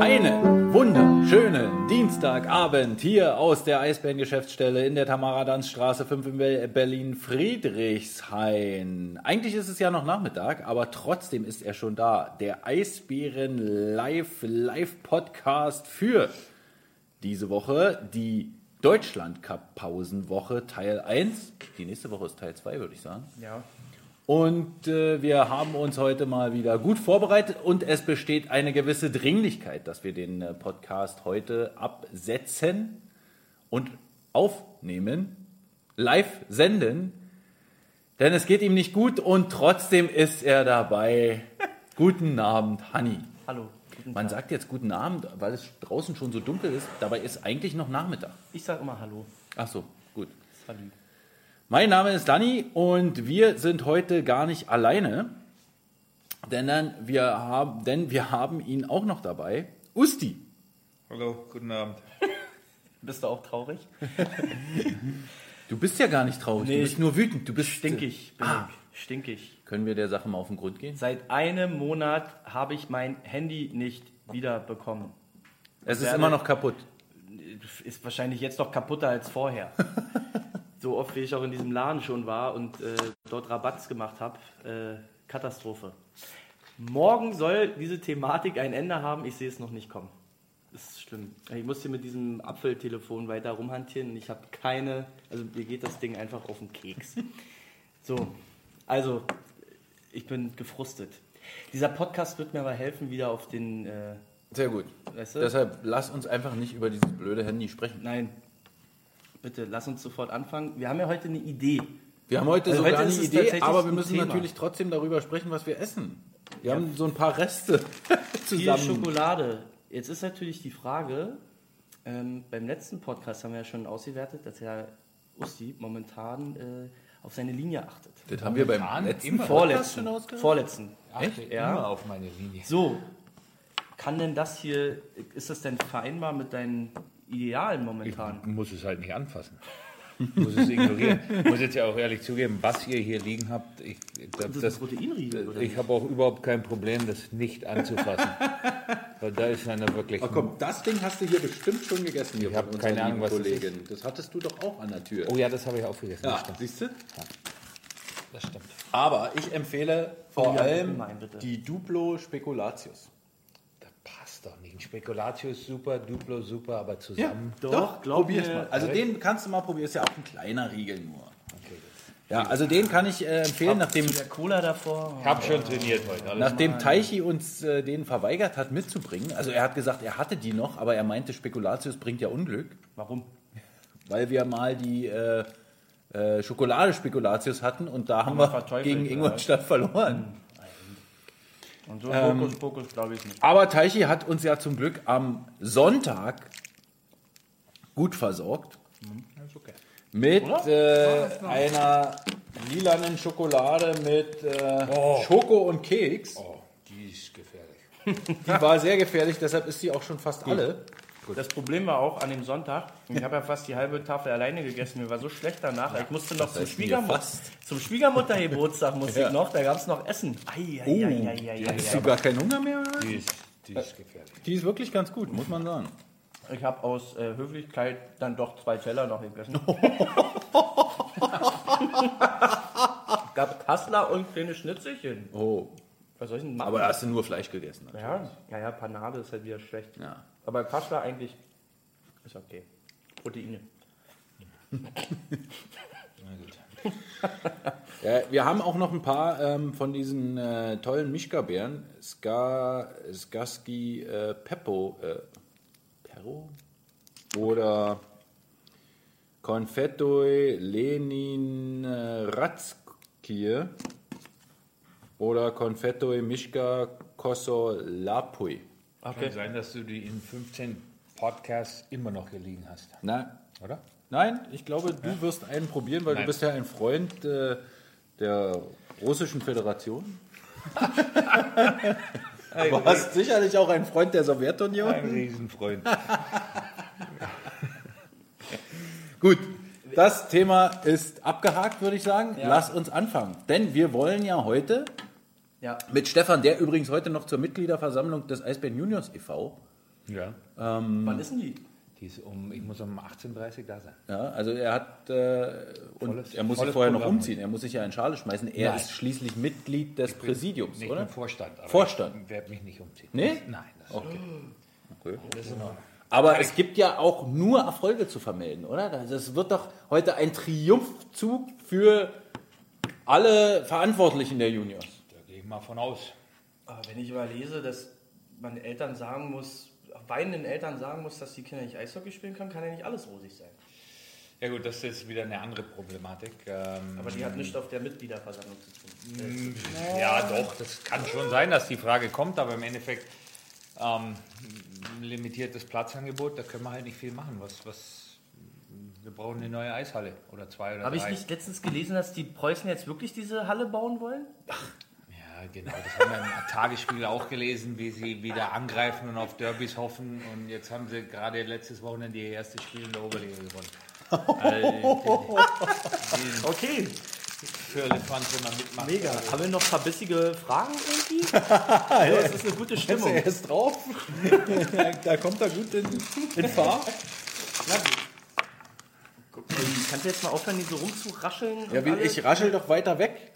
Einen wunderschönen Dienstagabend hier aus der Eisbären-Geschäftsstelle in der Tamara-Danz-Straße 5 in Berlin-Friedrichshain. Eigentlich ist es ja noch Nachmittag, aber trotzdem ist er schon da. Der Eisbären Live Live Podcast für diese Woche, die Deutschland Cup Pausenwoche Teil 1. Die nächste Woche ist Teil 2, würde ich sagen. Ja. Und äh, wir haben uns heute mal wieder gut vorbereitet und es besteht eine gewisse Dringlichkeit, dass wir den äh, Podcast heute absetzen und aufnehmen, live senden. Denn es geht ihm nicht gut und trotzdem ist er dabei. guten Abend, Hanni. Hallo. Man sagt jetzt guten Abend, weil es draußen schon so dunkel ist. Dabei ist eigentlich noch Nachmittag. Ich sag immer Hallo. Ach so, gut. Salut. Mein Name ist Danny und wir sind heute gar nicht alleine, denn, dann wir, haben, denn wir haben ihn auch noch dabei. Usti. Hallo, guten Abend. Bist du auch traurig? Du bist ja gar nicht traurig, Nee, du bist nur wütend. Du bist Stinkig. Bin Ah. ich. Stinkig. Können wir der Sache mal auf den Grund gehen? Seit einem Monat habe ich mein Handy nicht wiederbekommen. Es ist immer noch kaputt. Ist wahrscheinlich jetzt noch kaputter als vorher. so oft wie ich auch in diesem Laden schon war und äh, dort Rabatts gemacht habe. Äh, Katastrophe. Morgen soll diese Thematik ein Ende haben. Ich sehe es noch nicht kommen. Das ist schlimm. Ich muss hier mit diesem Apfeltelefon weiter rumhantieren und ich habe keine, also mir geht das Ding einfach auf den Keks. So, also ich bin gefrustet. Dieser Podcast wird mir aber helfen, wieder auf den, äh, Sehr gut. weißt du? Deshalb lass uns einfach nicht über dieses blöde Handy sprechen. Nein, bitte, lass uns sofort anfangen. Wir haben ja heute eine Idee. Wir haben heute Also sogar heute eine Idee, aber wir müssen Thema. natürlich trotzdem darüber sprechen, was wir essen. Wir haben so ein paar Reste Viel zusammen. Schokolade. Jetzt ist natürlich die Frage, ähm, beim letzten Podcast haben wir ja schon ausgewertet, dass Herr Usti momentan äh, auf seine Linie achtet. Das haben wir beim Momentan letzten Vorletzten. Vorletzten. Achte Ja. immer auf meine Linie. So, kann denn das hier, ist das denn vereinbar mit deinen Idealen Ich momentan? muss es halt nicht anfassen. Ich muss es ignorieren. Ich muss jetzt ja auch ehrlich zugeben, was ihr hier liegen habt, ich, das, ist das, ein Proteinriegel, oder ich habe auch überhaupt kein Problem, das nicht anzufassen. Weil da ist einer wirklich... Ach komm, das Ding hast du hier bestimmt schon gegessen, hier Ich hab von unserer keine Ahnung, was das Kollegin. Das hattest du doch auch an der Tür. Oh ja, das habe ich aufgegessen. ja, Das stimmt. siehst du? Das stimmt. Aber ich empfehle vor Oh ja, allem die Duplo Spekulatius. Doch ist super, Duplo super, aber zusammen... Doch, glaub probier's mir. mal. Also den kannst du mal probieren, ist ja auch ein kleiner Riegel nur. Okay, Ja, also den kann ich äh, empfehlen, nachdem, der Cola davor. ich habe schon trainiert heute. Alles nachdem Teichi uns äh, den verweigert hat mitzubringen. Also er hat gesagt, er hatte die noch, aber er meinte, Spekulatius bringt ja Unglück, Warum? weil wir mal die äh, äh, Schokolade-Spekulatius hatten und da haben wir wir gegen Ingolstadt verloren. Und so Fokus, Fokus glaube ich nicht. Aber Teichi hat uns ja zum Glück am Sonntag gut versorgt. ist okay. Mit äh, einer lilanen Schokolade mit äh, Schoko und Keks. Oh, die ist gefährlich. Die war sehr gefährlich, deshalb ist sie auch schon fast alle. Das Problem war auch an dem Sonntag, ich habe ja fast die halbe Tafel alleine gegessen, mir war so schlecht danach. ich musste noch zum, heißt mir Schwiegermut fast. zum Schwiegermuttergeburtstag musste Ja. ich noch, da gab es noch Essen. Ei, ei, Oh, ei, hast du gar keinen Hunger mehr? Die ist, die ist gefährlich. Die ist wirklich ganz gut, muss man sagen. Ich habe aus äh, Höflichkeit dann doch zwei Teller noch gegessen. gab Kassler und kleine Schnitzelchen. Oh, Was soll ich denn machen? aber hast du nur Fleisch gegessen. ja, ja, ja, Panade ist halt wieder schlecht. Ja. Aber Kassler eigentlich ist okay. Proteine. Ja, wir haben auch noch ein paar ähm, von diesen äh, tollen Mischka-Beeren. Ska, Skaski äh, Peppo. Äh, Perro? Oder Konfettoi Lenin äh, Ratzkie. Oder Konfettoi Mischka Kosso Lapui. Kann sein, dass du die in 15 Podcasts immer noch hier liegen hast, Na, oder? Nein, ich glaube, du wirst einen probieren, weil Nein. du bist ja ein Freund äh, der Russischen Föderation. Du hast sicherlich auch einen Freund der Sowjetunion. Ein Riesenfreund. Gut, das Thema ist abgehakt, würde ich sagen. Lass uns anfangen. Denn wir wollen ja heute Ja. mit Stefan, der übrigens heute noch zur Mitgliederversammlung des Eisbären Juniors e.V. Ja. Wann ist denn die? Die ist um, ich muss um 18.30 Uhr da sein. Ja, also er hat äh, und Volles- er muss sich vorher noch umziehen. Er muss sich ja in Schale schmeißen. Er Nein. ist schließlich Mitglied des Präsidiums, Nicht oder? im Vorstand. Aber Vorstand. Ich werde mich nicht umziehen. Nee? Nein. Das Okay. okay. das ist in Ordnung. Aber es gibt ja auch nur Erfolge zu vermelden, oder? Das wird doch heute ein Triumphzug für alle Verantwortlichen der Juniors. Mal von aus. Aber wenn ich überlese, dass man Eltern sagen muss, weinenden Eltern sagen muss, dass die Kinder nicht Eishockey spielen können, kann ja nicht alles rosig sein. Ja gut, das ist wieder eine andere Problematik. Ähm, Aber die hat nichts auf der Mitgliederversammlung zu tun. Ja, doch, das kann schon sein, dass die Frage kommt, aber im Endeffekt ähm, limitiertes Platzangebot, da können wir halt nicht viel machen. Was, was, wir brauchen eine neue Eishalle oder zwei oder Habe ich drei. nicht letztens gelesen, dass die Preußen jetzt wirklich diese Halle bauen wollen? Ja, genau, das haben wir im Tagesspiegel auch gelesen, wie sie wieder angreifen und auf Derbys hoffen. Und jetzt haben sie gerade letztes Wochenende ihr erstes Spiel in der Oberliga gewonnen. Also, Okay, die Firlefanz, wenn man mitmacht. mega. Haben wir noch verbissige Fragen irgendwie? das ist eine gute Stimmung. Er ist drauf. da kommt er gut in, in Fahrt. Kannst du jetzt mal aufhören, die so rumzurascheln? Ja, ich raschel doch weiter weg.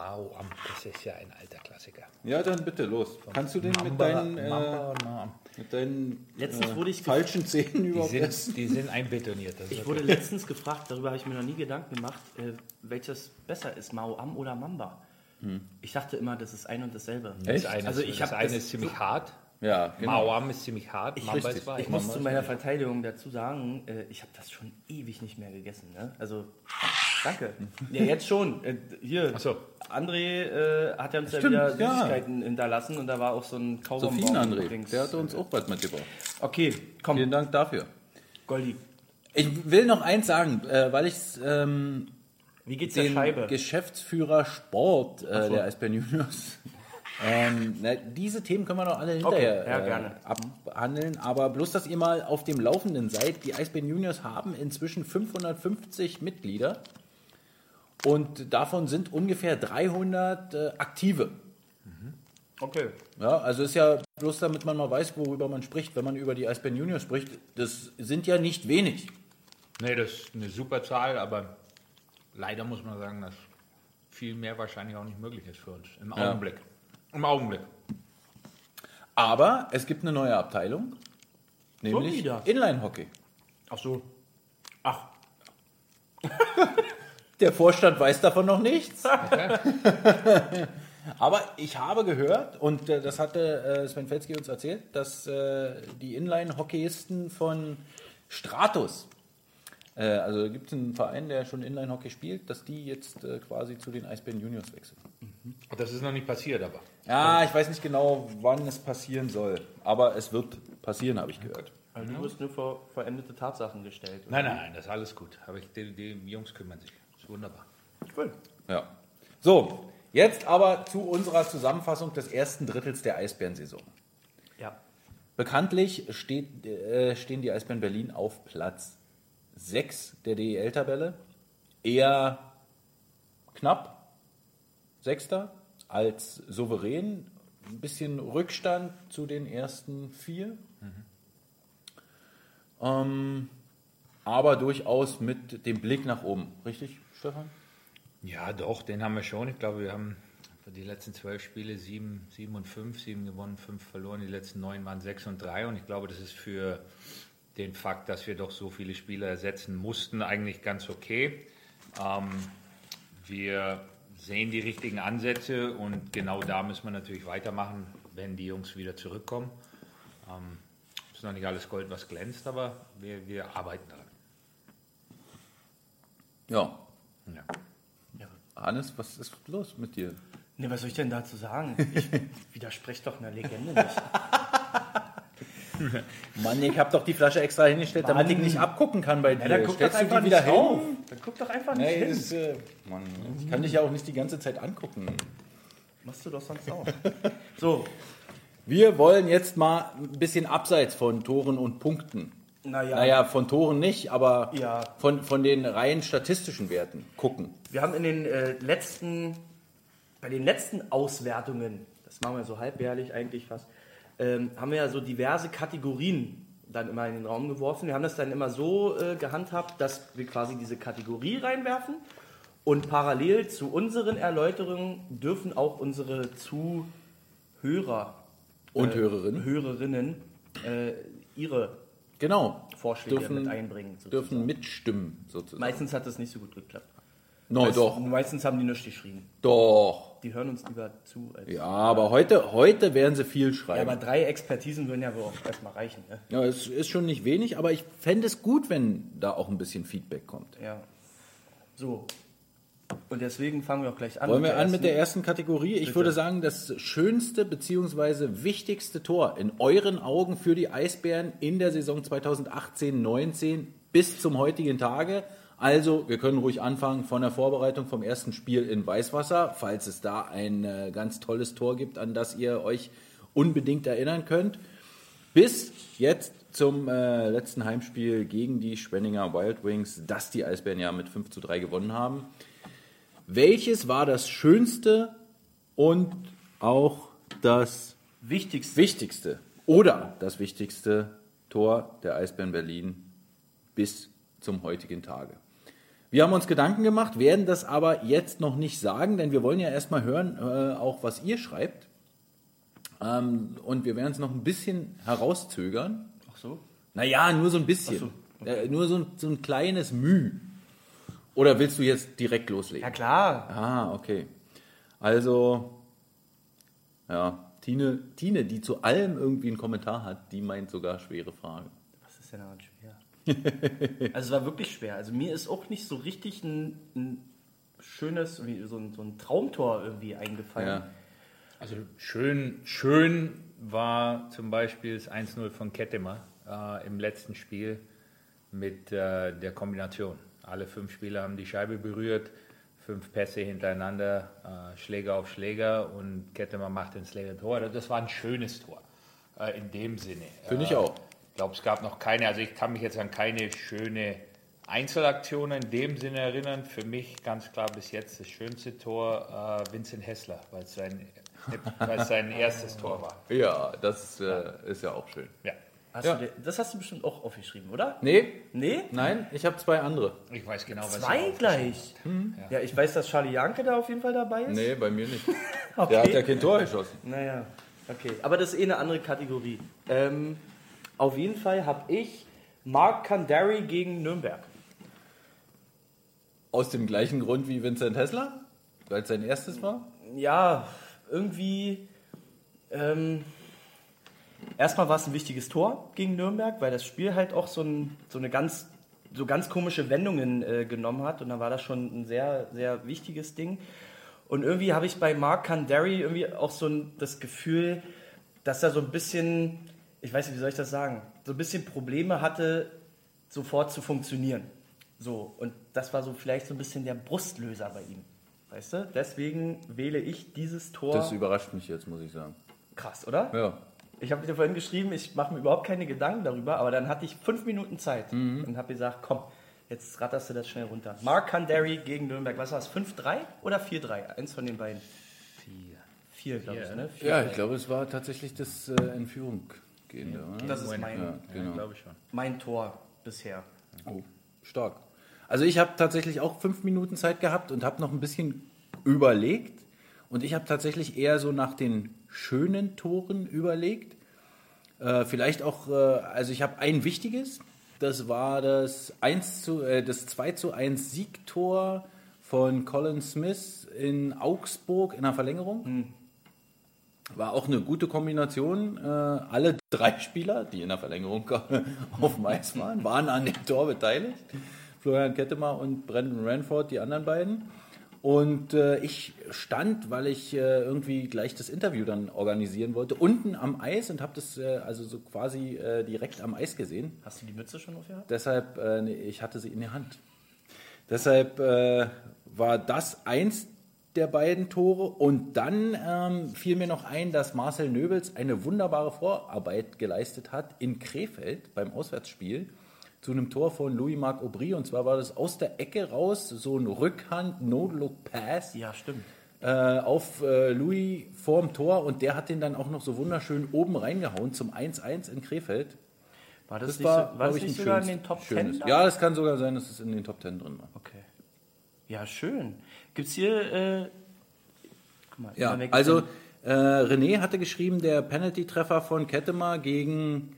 Mao am, das ist ja ein alter Klassiker. Ja, dann bitte los. Kannst du den mit Mamba- deinen, äh, Mamba Mao. mit deinen Letztens äh, wurde ich falschen Zähnen Die überhaupt erst? sind, die sind einbetoniert. Ich okay. wurde letztens gefragt, darüber habe ich mir noch nie Gedanken gemacht, äh, welches besser ist, Mao Am oder Mamba. Ich dachte immer, das ist ein und dasselbe. Echt? Das eine, Also ist, ich das eine das ist ziemlich so- hart. Ja, genau. Mauam ist ziemlich hart. Ich, Mamba richtig. ist weich. ich muss zu meiner Verteidigung dazu sagen, äh, ich habe das schon ewig nicht mehr gegessen. Ne? Also, danke. Ja, jetzt schon. Äh, hier, Ach so. André äh, hat ja uns Stimmt, ja wieder ja. Süßigkeiten hinterlassen und da war auch so ein Kaubonbon. Sophien André, übrigens. der hat uns auch was mitgebracht. Okay, komm, Vielen Dank dafür. Goldi. Ich will noch eins sagen, äh, weil ich ähm, Wie geht's der Scheibe? Geschäftsführer Sport äh, so. der Eisbären Juniors. Ähm, na, diese Themen können wir noch alle hinterher ja, äh, abhandeln, aber bloß, dass ihr mal auf dem Laufenden seid. Die Eisbären Juniors haben inzwischen 550 Mitglieder und davon sind ungefähr 300 äh, aktive. Okay. Ja, also ist ja bloß damit man mal weiß, worüber man spricht, wenn man über die Eisbären Juniors spricht. Das sind ja nicht wenig. Nee, das ist eine super Zahl, aber leider muss man sagen, dass viel mehr wahrscheinlich auch nicht möglich ist für uns. Im Ja. Augenblick. Im Augenblick. Aber es gibt eine neue Abteilung, nämlich? Inline-Hockey. Ach so. Ach, Der Vorstand weiß davon noch nichts. Aber ich habe gehört, und äh, das hatte äh, Sven Felski uns erzählt, dass äh, die Inline-Hockeyisten von Stratus, also gibt es einen Verein, der schon Inline-Hockey spielt, dass die jetzt quasi zu den Eisbären Juniors wechseln. Das ist noch nicht passiert, aber. Ja, ich weiß nicht genau, wann es passieren soll, aber es wird passieren, habe ich gehört. also du wirst nur vor verendete Tatsachen gestellt. Nein, nein, nein, das ist alles gut. Aber ich, die, die Jungs kümmern sich. Wunderbar. Cool. Ja. So, jetzt aber zu unserer Zusammenfassung des ersten Drittels der Eisbärensaison. Ja. Bekanntlich steht, äh, stehen die Eisbären Berlin auf Platz 6 der DEL-Tabelle. Eher knapp Sechster als souverän. Ein bisschen Rückstand zu den ersten vier. Ähm, aber durchaus mit dem Blick nach oben. Richtig, Stefan? Ja, doch, den haben wir schon. Ich glaube, wir haben für die letzten zwölf Spiele sieben, sieben und fünf, sieben gewonnen, fünf verloren. Die letzten neun waren sechs und drei. Und ich glaube, das ist für den Fakt, dass wir doch so viele Spieler ersetzen mussten, eigentlich ganz okay. Ähm, wir sehen die richtigen Ansätze und genau da müssen wir natürlich weitermachen, wenn die Jungs wieder zurückkommen. Ähm, ist noch nicht alles Gold, was glänzt, aber wir, wir arbeiten daran. Ja. Ja. Hannes, was ist los mit dir? Ne, was soll ich denn dazu sagen? Ich widerspreche doch einer Legende nicht. Mann, ich habe doch die Flasche extra hingestellt, damit Mann. ich nicht abgucken kann bei dir. Ja, dann guck Stellst doch einfach wieder hin? Dann guck doch einfach nicht Nee, hin. ist, äh, Mann, ich kann dich ja auch nicht die ganze Zeit angucken. Machst du doch sonst auch. So, Wir wollen jetzt mal ein bisschen abseits von Toren und Punkten. Naja. Naja, von Toren nicht, aber Ja. von, von den rein statistischen Werten gucken. Wir haben in den äh, letzten, bei den letzten Auswertungen, das machen wir so halbjährlich eigentlich fast, ähm, haben wir ja so diverse Kategorien dann immer in den Raum geworfen. Wir haben das dann immer so äh, gehandhabt, dass wir quasi diese Kategorie reinwerfen und parallel zu unseren Erläuterungen dürfen auch unsere Zuhörer Und äh, Hörerinnen. Hörerinnen äh, ihre Genau. Vorschläge dürfen, mit einbringen. sozusagen. Dürfen mitstimmen, sozusagen. Meistens hat das nicht so gut geklappt. no, Meist- doch. Meistens haben die nichts geschrieben. Doch. Die hören uns lieber zu. Als Ja, aber heute, heute werden sie viel Ja, schreiben. aber drei Expertisen würden ja wohl auch erstmal reichen. Ne? Ja, es ist schon nicht wenig, aber ich fände es gut, wenn da auch ein bisschen Feedback kommt. Ja. So. Und deswegen fangen wir auch gleich an. Wollen wir an mit der ersten- ersten Kategorie? Ich Bitte. würde sagen, das schönste bzw. wichtigste Tor in euren Augen für die Eisbären in der Saison 2018-19 bis zum heutigen Tage. Also, wir können ruhig anfangen von der Vorbereitung vom ersten Spiel in Weißwasser, falls es da ein äh, ganz tolles Tor gibt, an das ihr euch unbedingt erinnern könnt, bis jetzt zum äh, letzten Heimspiel gegen die Schwenninger Wild Wings, das die Eisbären ja mit 5 zu 3 gewonnen haben. Welches war das schönste und auch das Wichtigste. wichtigste oder das wichtigste Tor der Eisbären Berlin bis zum heutigen Tage? Wir haben uns Gedanken gemacht, werden das aber jetzt noch nicht sagen, denn wir wollen ja erstmal hören, äh, auch was ihr schreibt. Ähm, und wir werden es noch ein bisschen herauszögern. Ach so. Naja, nur so ein bisschen. Ach so, äh, nur so ein, so ein kleines Müh. Oder willst du jetzt direkt loslegen? Ja klar. Ah, okay. Also, ja, Tine, Tine, die zu allem irgendwie einen Kommentar hat, die meint sogar schwere Frage. Was ist denn daran schwer? also es war wirklich schwer. Also mir ist auch nicht so richtig ein, ein schönes, wie so ein, so ein Traumtor irgendwie eingefallen. Ja. Also schön, schön war zum Beispiel das 1-0 von Kettemer äh, im letzten Spiel mit äh, der Kombination. Alle fünf Spieler haben die Scheibe berührt, fünf Pässe hintereinander, äh, Schläger auf Schläger und Kettemer macht ins leere Tor. Das war ein schönes Tor äh, in dem Sinne. Finde ich Äh, auch. Ich glaube, es gab noch keine, also ich kann mich jetzt an keine schöne Einzelaktion in dem Sinne erinnern. Für mich ganz klar bis jetzt das schönste Tor äh, Vincent Hessler, weil es sein, weil es sein erstes Tor war. Ja, das äh, ist ja auch schön. Ja. Hast Ja. du, dir- das hast du bestimmt auch aufgeschrieben, oder? Nee, Nee? nein, ich habe zwei andere. Ich weiß genau, was Zwei ich gleich. Ja. ich weiß, dass Charlie Janke da auf jeden Fall dabei ist. Nee, bei mir nicht. Okay. Der hat ja kein Tor geschossen. Naja, okay. Aber das ist eh eine andere Kategorie. Ähm, auf jeden Fall habe ich Mark Kandari gegen Nürnberg. Aus dem gleichen Grund wie Vincent Hessler, weil es sein erstes war. Ja, irgendwie. Ähm, erstmal war es ein wichtiges Tor gegen Nürnberg, weil das Spiel halt auch so, ein, so eine ganz so ganz komische Wendungen äh, genommen hat und dann war das schon ein sehr sehr wichtiges Ding. Und irgendwie habe ich bei Mark Kandari irgendwie auch so ein, das Gefühl, dass er so ein bisschen, ich weiß nicht, wie soll ich das sagen, so ein bisschen Probleme hatte, sofort zu funktionieren. So, und das war so vielleicht so ein bisschen der Brustlöser bei ihm. Weißt du? Deswegen wähle ich dieses Tor. Das überrascht mich jetzt, muss ich sagen. Krass, oder? Ja. Ich habe dir vorhin geschrieben, ich mache mir überhaupt keine Gedanken darüber, aber dann hatte ich fünf Minuten Zeit Mhm. und habe gesagt, komm, jetzt ratterst du das schnell runter. Mark Kandari gegen Nürnberg, was war es, 5-3 oder 4-3? Eins von den beiden. Vier. Vier, glaube ich, ne? Vier, Ja, ich glaube, es war tatsächlich das äh, in Führung gehende. oder? Das ist mein, Ja, genau. glaube ich schon. mein Tor bisher. Oh, stark. Also ich habe tatsächlich auch fünf Minuten Zeit gehabt und habe noch ein bisschen überlegt. Und ich habe tatsächlich eher so nach den schönen Toren überlegt. Äh, vielleicht auch, äh, also ich habe ein wichtiges. Das war das, 1 zu, äh, das 2 zu 1 Siegtor von Colin Smith in Augsburg in der Verlängerung. War auch eine gute Kombination. Äh, alle drei Spieler, die in der Verlängerung auf dem Eis waren, waren an dem Tor beteiligt. Florian Kettemer und Brandon Ranford, die anderen beiden. Und äh, ich stand, weil ich äh, irgendwie gleich das Interview dann organisieren wollte, unten am Eis und habe das äh, also so quasi äh, direkt am Eis gesehen. Hast du die Mütze schon aufgehabt? Deshalb, äh, nee, ich hatte sie in der Hand. Deshalb äh, war das eins der beiden Tore. Und dann ähm, fiel mir noch ein, dass Marcel Nöbels eine wunderbare Vorarbeit geleistet hat in Krefeld beim Auswärtsspiel zu einem Tor von Louis-Marc Aubry. Und zwar war das aus der Ecke raus, so ein Rückhand-No-Look-Pass Ja, stimmt. äh, auf äh, Louis vorm Tor. Und der hat den dann auch noch so wunderschön oben reingehauen zum 1-1 in Krefeld. War das, Das nicht, war, so, war das ich, nicht sogar in schönes- den Top. 10? Ja, es kann sogar sein, dass es in den Top 10 drin war. Okay. Ja, schön. Gibt's hier. Äh, guck mal, Ja, also äh, René hatte geschrieben, der Penalty-Treffer von Kettemar gegen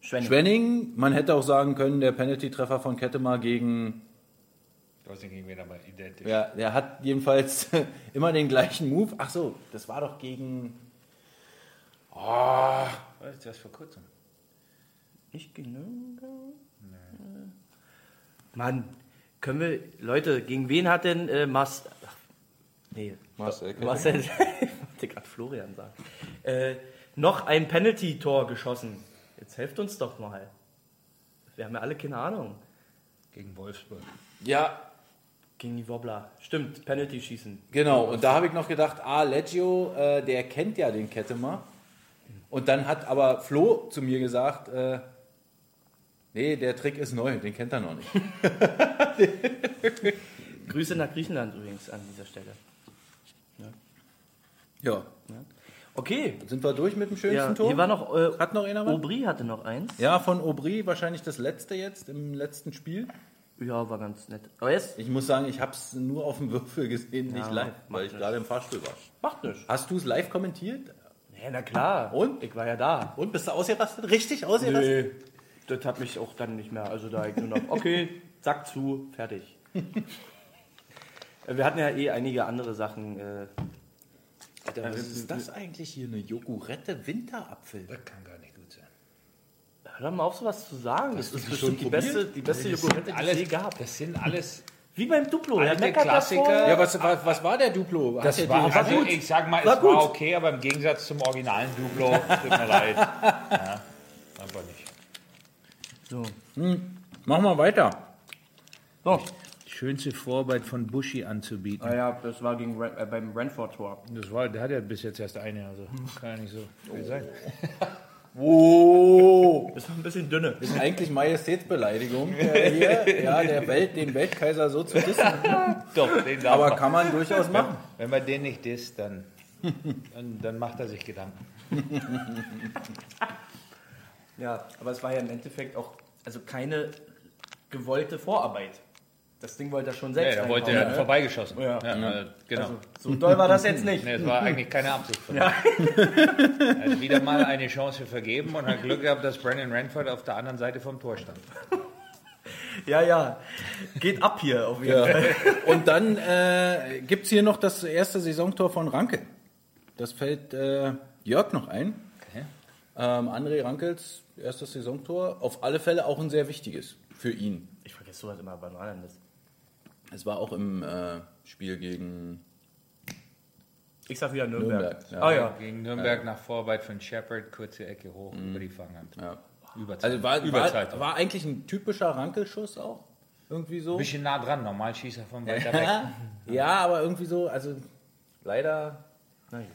Schwenning. Schwenning. Man hätte auch sagen können, der Penalty-Treffer von Kettemar gegen. Ich weiß nicht, gegen wen, aber identisch. Ja, der hat jedenfalls immer den gleichen Move. Ach so, das war doch gegen. Was ist das vor kurzem? Ich genüge. Mann, können wir. Leute, gegen wen hat denn äh, Mas. Ach, nee. Marcel Marcel. ich wollte gerade Florian sagen. Äh, noch ein Penalty-Tor geschossen. Jetzt helft uns doch mal. Wir haben ja alle keine Ahnung. Gegen Wolfsburg. Ja, Gegen die Wobbler. Stimmt, Penalty schießen. genau. Und da habe ich noch gedacht, ah, Leggio, äh, der kennt ja den Kettemar. Und dann hat aber Flo zu mir gesagt, äh, nee, der Trick ist neu, den kennt er noch nicht. Grüße nach Griechenland übrigens an dieser Stelle. Ja, Okay. sind wir durch mit dem schönsten Ja, Tor? hier war noch. Äh, Hat noch einer was? Aubry hatte noch eins. Ja, von Aubry wahrscheinlich das letzte jetzt im letzten Spiel. Ja, war ganz nett. Aber jetzt Ich muss sagen, ich habe es nur auf dem Würfel gesehen, nicht Ja, live, macht weil ich gerade im Fahrstuhl war. macht nichts. Hast du es live kommentiert? Ja, na klar. Und? Ich war ja da. Und bist du ausgerastet? Richtig ausgerastet? Nee, das hat mich auch dann nicht mehr. Also da ich nur noch, okay, zack zu, fertig. Wir hatten ja eh einige andere Sachen. Äh, Alter, was ist das eigentlich hier? Eine Jogurette Winterapfel? Das kann gar nicht gut sein. hör mal auf, sowas zu sagen. Das, ist du bestimmt die schon beste, die beste Das Joghurette, sind die es je alles, gab. das sind alles. Wie beim Duplo. Er Alte meckert Klassiker. Ja, was, was, was war der Duplo? Das der war, also gut. ich sag mal, War es war gut. okay, aber im Gegensatz zum originalen Duplo, tut mir leid. Ja, einfach nicht. So. Mach mal weiter. so. Schönste Vorarbeit von Buschi anzubieten. Ah ja, das war gegen Ren, äh, beim Renford-Tor. Das war, der hat ja bis jetzt erst eine, also kann ja nicht so viel sein. Oh, Das war ein bisschen dünne. ist eigentlich Majestätsbeleidigung äh, hier, ja, der Welt, den Weltkaiser so zu dissen. Doch, den darf Aber man. kann man durchaus machen. Wenn man den nicht disst, dann, dann, dann macht er sich Gedanken. Ja, aber es war ja im Endeffekt auch also keine gewollte Vorarbeit. Das Ding wollte er schon Ja, selbst er wollte reinhauen, ja ne? vorbeigeschossen. Ja. äh, genau. Also, so doll war das jetzt nicht. Nee, es war eigentlich keine Absicht von ihm. Er hat wieder mal eine Chance vergeben und hat Glück gehabt, dass Brandon Ranford auf der anderen Seite vom Tor stand. Ja, ja. Geht ab hier auf jeden Ja. Fall. Und dann äh, gibt es hier noch das erste Saisontor von Ranke. Das fällt äh, Jörg noch ein. Ähm, André Rankels erstes Saisontor. Auf alle Fälle auch ein sehr wichtiges für ihn. Ich vergesse sowas immer, wann war denn das? Es war auch im äh, Spiel gegen Ich sag wieder Nürnberg. Nürnberg. Ja. Ah ja. Gegen Nürnberg nach Vorarbeit von Shepard, kurze Ecke hoch über die Fanghand. Ja. Überzeit. Also war, war, Überzeit. war eigentlich ein typischer Rankelschuss auch. Irgendwie so. bisschen nah dran, normal schießt er von weiter weg. Ja, ja, aber irgendwie so, also leider. Na gut.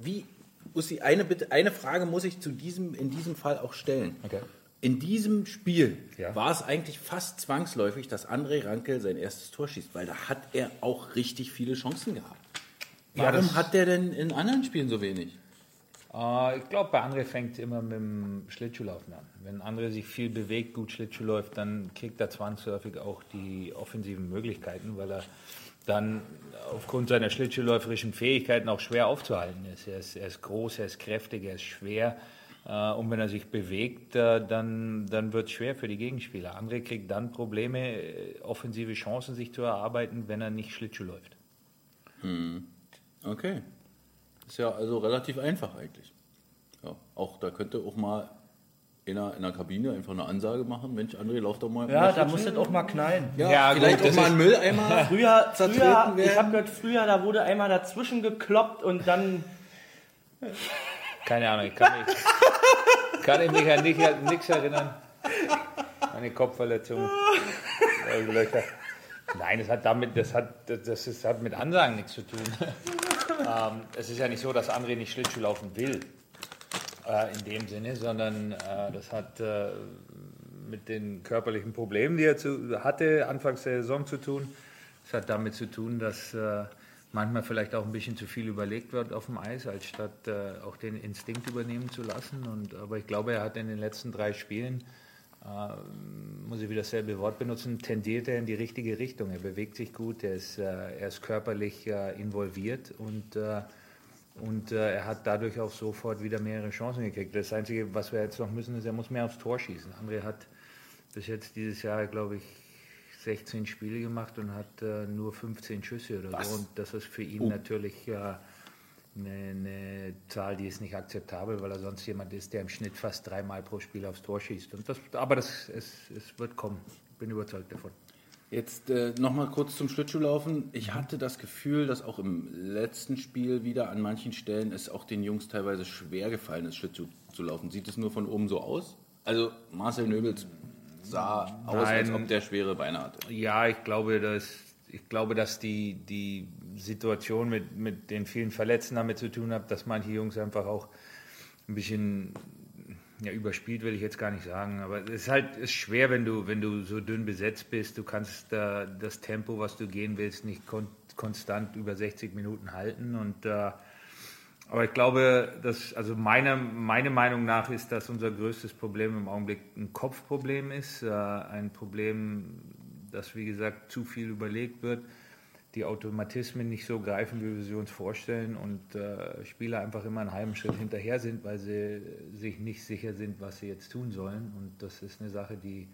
Wie, Ussi, eine, bitte, eine Frage muss ich zu diesem, in diesem Fall auch stellen. Okay. In diesem Spiel Ja. war es eigentlich fast zwangsläufig, dass André Rankel sein erstes Tor schießt, weil da hat er auch richtig viele Chancen gehabt. Ja, Warum das- hat der denn in anderen Spielen so wenig? Äh, ich glaube, bei André fängt immer mit dem Schlittschuhlaufen an. Wenn André sich viel bewegt, gut Schlittschuh läuft, dann kriegt er zwangsläufig auch die offensiven Möglichkeiten, weil er dann aufgrund seiner schlittschuhläuferischen Fähigkeiten auch schwer aufzuhalten ist. Er ist, er ist groß, er ist kräftig, er ist schwer. Äh, Und wenn er sich bewegt, äh, dann, dann wird es schwer für die Gegenspieler. André kriegt dann Probleme, äh, offensive Chancen sich zu erarbeiten, wenn er nicht Schlittschuh läuft. Okay. Ist ja also relativ einfach eigentlich. Ja, auch da könnte auch mal in einer, in der Kabine einfach eine Ansage machen. Mensch, André, lauf doch mal. Ja, da muss das auch mal knallen. Ja, Ja, vielleicht gut, auch mal ist- ein Mülleimer. Früher, früher ich habe gehört, früher, da wurde einmal dazwischen gekloppt und dann. Keine Ahnung, ich kann mich, kann ich mich an nichts erinnern. Eine Kopfverletzung. Löcher. Nein, das hat damit, das hat, das ist, hat mit Ansagen nichts zu tun. ähm, es ist ja nicht so, dass André nicht Schlittschuh laufen will, äh, in dem Sinne, sondern äh, das hat äh, mit den körperlichen Problemen, die er zu, hatte, anfangs der Saison zu tun. Es hat damit zu tun, dass äh, manchmal vielleicht auch ein bisschen zu viel überlegt wird auf dem Eis, als statt äh, auch den Instinkt übernehmen zu lassen. Und, aber ich glaube, er hat in den letzten drei Spielen, äh, muss ich wieder dasselbe Wort benutzen, tendiert er in die richtige Richtung. Er bewegt sich gut, er ist, äh, er ist körperlich äh, involviert und, äh, und äh, er hat dadurch auch sofort wieder mehrere Chancen gekriegt. Das Einzige, was wir jetzt noch müssen, ist, er muss mehr aufs Tor schießen. André hat bis jetzt dieses Jahr, glaube ich, 16 Spiele gemacht und hat äh, nur 15 Schüsse oder Was? so. Und das ist für ihn Oh. natürlich eine, eine Zahl, die ist nicht akzeptabel, weil er sonst jemand ist, der im Schnitt fast dreimal pro Spiel aufs Tor schießt. Und das, aber das, es, es wird kommen. Bin überzeugt davon. Jetzt äh, nochmal kurz zum Schlittschuhlaufen. Ich hatte das Gefühl, dass auch im letzten Spiel wieder an manchen Stellen es auch den Jungs teilweise schwer gefallen ist, Schlittschuh zu laufen. Sieht es nur von oben so aus? Also Marcel Nöbels sah aus, als Nein. ob der schwere Beine hatte. Ja, ich glaube, dass, ich glaube, dass die, die Situation mit, mit den vielen Verletzten damit zu tun hat, dass manche Jungs einfach auch ein bisschen ja, überspielt, will ich jetzt gar nicht sagen. Aber es ist halt ist schwer, wenn du, wenn du so dünn besetzt bist. Du kannst äh, das Tempo, was du gehen willst, nicht kon konstant über 60 Minuten halten. Und äh, aber ich glaube, dass, also meiner, meine Meinung nach ist, dass unser größtes Problem im Augenblick ein Kopfproblem ist. Äh, ein Problem, das, wie gesagt, zu viel überlegt wird, die Automatismen nicht so greifen, wie wir sie uns vorstellen und äh, Spieler einfach immer einen halben Schritt hinterher sind, weil sie sich nicht sicher sind, was sie jetzt tun sollen. Und das ist eine Sache, die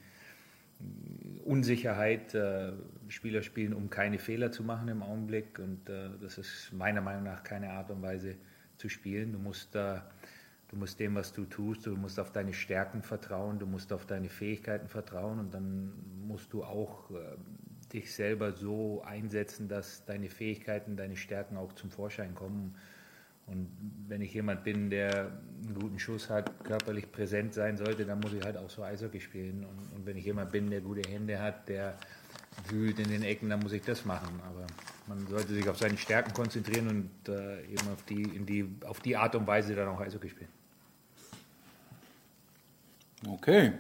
Unsicherheit. Äh, Spieler spielen, um keine Fehler zu machen im Augenblick. Und das ist meiner Meinung nach keine Art und Weise zu spielen. Du musst, äh, du musst dem, was du tust, du musst auf deine Stärken vertrauen, du musst auf deine Fähigkeiten vertrauen und dann musst du auch äh, dich selber so einsetzen, dass deine Fähigkeiten, deine Stärken auch zum Vorschein kommen. Und wenn ich jemand bin, der einen guten Schuss hat, körperlich präsent sein sollte, dann muss ich halt auch so Eishockey spielen. Und, und wenn ich jemand bin, der gute Hände hat, der wühlt in den Ecken, dann muss ich das machen. Aber man sollte sich auf seine Stärken konzentrieren und äh, eben auf die, in die, auf die Art und Weise dann auch Eishockey spielen. Okay.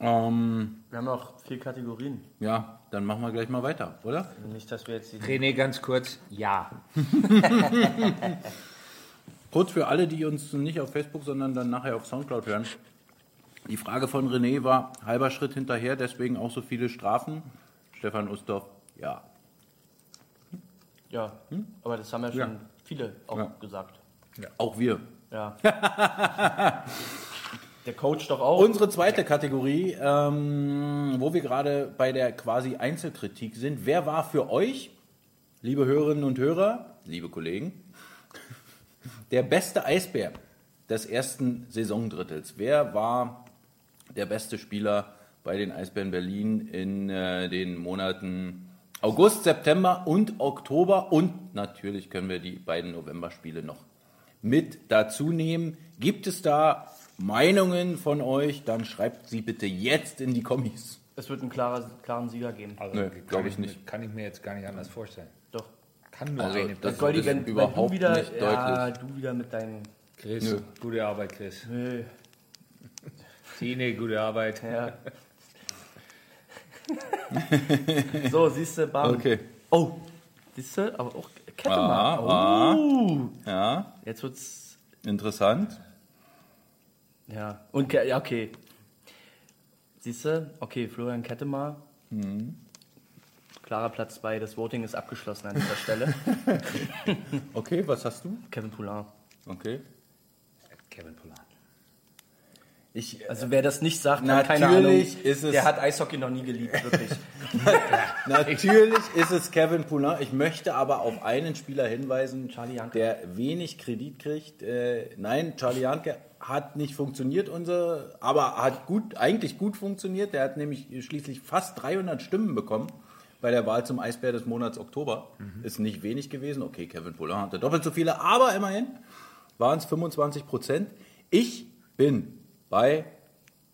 Ähm, Wir haben noch vier Kategorien. ja, dann machen wir gleich mal weiter, oder? Nicht, dass wir jetzt die. René, ganz kurz, ja. Kurz für alle, die uns nicht auf Facebook, sondern dann nachher auf Soundcloud hören. Die Frage von René war, halber Schritt hinterher, deswegen auch so viele Strafen. Stefan Ustorf, ja. Ja, aber das haben ja schon Ja. viele auch Ja. gesagt. Auch wir. Ja. Der Coach doch auch. Unsere zweite Kategorie, ähm, wo wir gerade bei der quasi Einzelkritik sind. Wer war für euch, liebe Hörerinnen und Hörer, liebe Kollegen, der beste Eisbär des ersten Saisondrittels? Wer war der beste Spieler bei den Eisbären Berlin in äh, den Monaten August, September und Oktober? Und natürlich können wir die beiden Novemberspiele noch mit dazu nehmen. Gibt es da Meinungen von euch? Dann schreibt sie bitte jetzt in die Kommis. es wird einen klarer, klaren Sieger geben. Also, Nö, kann glaub ich mir- nicht. Kann ich mir jetzt gar nicht anders vorstellen. Doch. Kann nur Also, eine das-. Goldi, wenn, wenn du überhaupt wieder, nicht ja, deutlich. du wieder mit deinen. Chris, Nö. gute Arbeit, Chris. Nö. Tine, gute Arbeit. Ja. so, siehst du, Bam. Okay. Oh, siehst du, aber auch Kette Ah, mal. ah. Oh. Ja, Jetzt wird's. interessant. Ja. Und Ke- ja, okay. Siehst du, okay, Florian Kettemar. Mhm. Klarer Platz 2, das Voting ist abgeschlossen an dieser Stelle. Okay, was hast du? Kevin Poulin. Okay. Kevin Poulin. Ich, Also wer das nicht sagt, hat keine Ahnung. ist es- Der hat Eishockey noch nie geliebt, wirklich. Natürlich ist es Kevin Poulin. Ich möchte aber auf einen Spieler hinweisen, Charlie Janke. der wenig Kredit kriegt. Äh, nein, Charlie Janke hat nicht funktioniert, unser, aber hat gut, eigentlich gut funktioniert. Der hat nämlich schließlich fast 300 Stimmen bekommen bei der Wahl zum Eisbär des Monats Oktober. Ist nicht wenig gewesen. Okay, Kevin Poulin hatte doppelt so viele, aber immerhin waren es 25 Prozent. Ich bin bei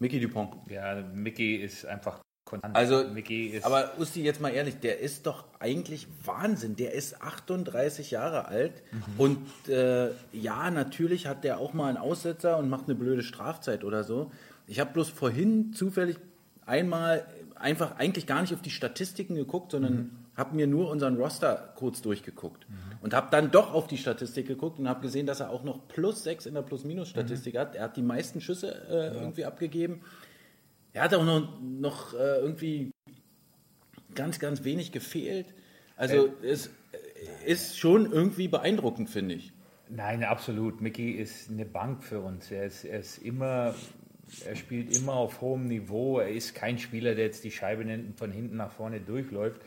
Mickey Dupont. Ja, Mickey ist einfach konstant. Also, Mickey ist aber Usti, jetzt mal ehrlich, der ist doch eigentlich Wahnsinn. Der ist 38 Jahre alt und äh, ja, natürlich hat der auch mal einen Aussetzer und macht eine blöde Strafzeit oder so. Ich habe bloß vorhin zufällig einmal einfach eigentlich gar nicht auf die Statistiken geguckt, sondern habe mir nur unseren Roster kurz durchgeguckt und habe dann doch auf die Statistik geguckt und habe gesehen, dass er auch noch plus 6 in der Plus-Minus-Statistik hat. Er hat die meisten Schüsse äh, irgendwie abgegeben. Er hat auch noch, noch äh, irgendwie ganz, ganz wenig gefehlt. Also es äh, ist schon irgendwie beeindruckend, finde ich. Nein, absolut. Mickey ist eine Bank für uns. Er ist, er ist immer, er spielt immer auf hohem Niveau. Er ist kein Spieler, der jetzt die Scheibe von hinten nach vorne durchläuft.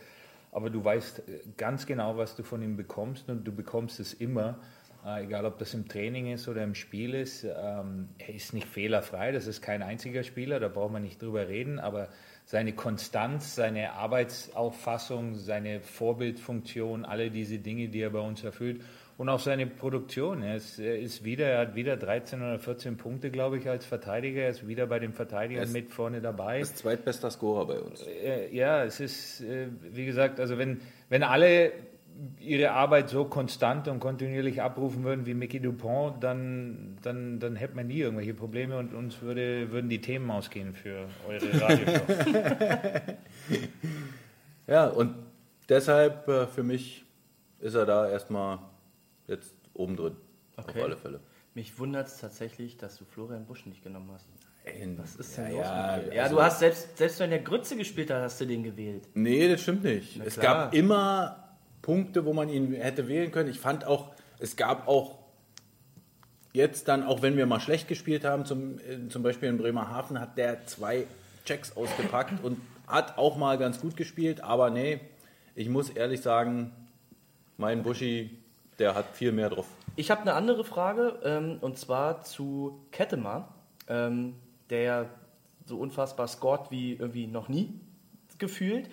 Aber du weißt äh, ganz genau, was du von ihm bekommst und du bekommst es immer. Äh, egal, ob das im Training ist oder im Spiel ist. Ähm, er ist nicht fehlerfrei. Das ist kein einziger Spieler. Da braucht man nicht drüber reden. Aber seine Konstanz, seine Arbeitsauffassung, seine Vorbildfunktion, alle diese Dinge, die er bei uns erfüllt und auch seine Produktion. Er ist, er ist wieder, er hat wieder 13 oder 14 Punkte, glaube ich, als Verteidiger. Er ist wieder bei den Verteidigern mit vorne dabei. Ist zweitbester Scorer bei uns. Äh, ja, es ist, äh, wie gesagt, also wenn, wenn alle ihre Arbeit so konstant und kontinuierlich abrufen würden wie Mickey Dupont, dann, dann, dann hätte man nie irgendwelche Probleme und uns würde, würden die Themen ausgehen für eure Radioshow. Ja, und deshalb äh, für mich ist er da erstmal jetzt oben drin. Okay. Auf alle Fälle. Mich wundert es tatsächlich, dass du Florian Busch nicht genommen hast. Was ist denn ja, los ja, mit dir? Ja, also- du hast selbst, selbst wenn der Grütze gespielt hat, hast du den gewählt. Nee, das stimmt nicht. Na es klar. gab immer Punkte, wo man ihn hätte wählen können. Ich fand auch, es gab auch jetzt dann, auch wenn wir mal schlecht gespielt haben, zum, äh, zum Beispiel in Bremerhaven, hat der zwei Checks ausgepackt und hat auch mal ganz gut gespielt. Aber nee, ich muss ehrlich sagen, mein Buschi, der hat viel mehr drauf. Ich habe eine andere Frage, ähm, und zwar zu Kettemar, ähm, der ja so unfassbar scored wie irgendwie noch nie gefühlt.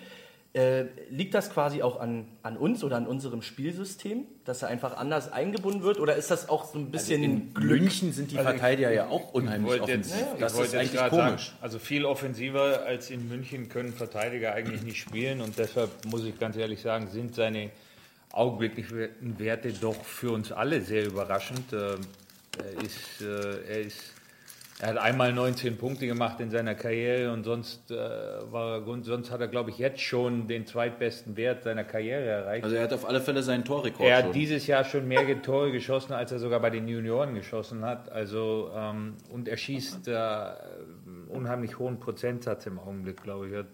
Äh, liegt das quasi auch an, an uns oder an unserem Spielsystem, dass er einfach anders eingebunden wird? Oder ist das auch so ein bisschen Also in Glück? München sind die Verteidiger ja auch unheimlich offensiv. ich Das wollte ist eigentlich gerade komisch. Sagen, also viel offensiver als in München können Verteidiger eigentlich nicht spielen und deshalb muss ich ganz ehrlich sagen, sind seine augenblicklichen Werte doch für uns alle sehr überraschend. Äh, Er ist, äh, er ist er hat einmal 19 Punkte gemacht in seiner Karriere und sonst, äh, war, sonst hat er, glaube ich, jetzt schon den zweitbesten Wert seiner Karriere erreicht. Also er hat auf alle Fälle seinen Torrekord Er schon. hat dieses Jahr schon mehr Tore geschossen, als er sogar bei den Junioren geschossen hat. Also ähm, und er schießt äh, einen unheimlich hohen Prozentsatz im Augenblick, glaube ich.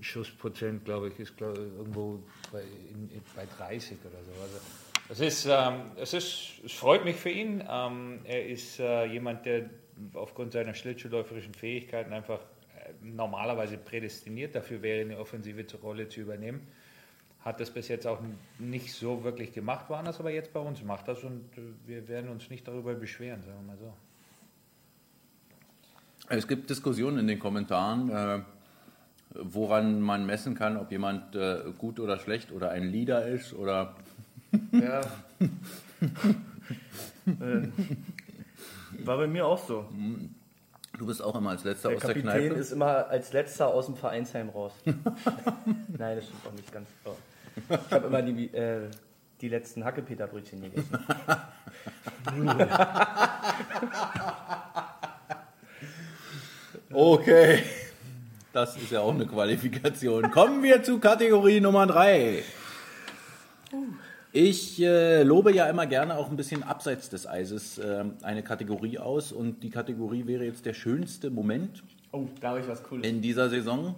Schussprozent, glaube ich, ist glaub, irgendwo bei, in, in, bei 30 oder so. Also es ist, ähm, es ist, es freut mich für ihn. Ähm, er ist äh, jemand, der aufgrund seiner schlittschuhläuferischen Fähigkeiten einfach äh, normalerweise prädestiniert dafür wäre, eine offensive Rolle zu übernehmen hat das bis jetzt auch nicht so wirklich gemacht, woanders, aber jetzt bei uns macht das und äh, wir werden uns nicht darüber beschweren, sagen wir mal so. Es gibt Diskussionen in den Kommentaren, äh, woran man messen kann, ob jemand äh, gut oder schlecht oder ein Leader ist oder Ja. äh, war bei mir auch so. du bist auch immer als letzter Der aus der Kapitän Kneipe. ist immer als letzter aus dem Vereinsheim raus. Nein, das stimmt auch nicht ganz. Oh. Ich habe immer die, äh, die letzten Hackepeterbrötchen gegessen. Okay, das ist ja auch eine Qualifikation. Kommen wir zu Kategorie Nummer drei. Ich äh, lobe ja immer gerne auch ein bisschen abseits des Eises äh, eine Kategorie aus und die Kategorie wäre jetzt der schönste Moment Oh, da habe ich was Cooles. in dieser Saison.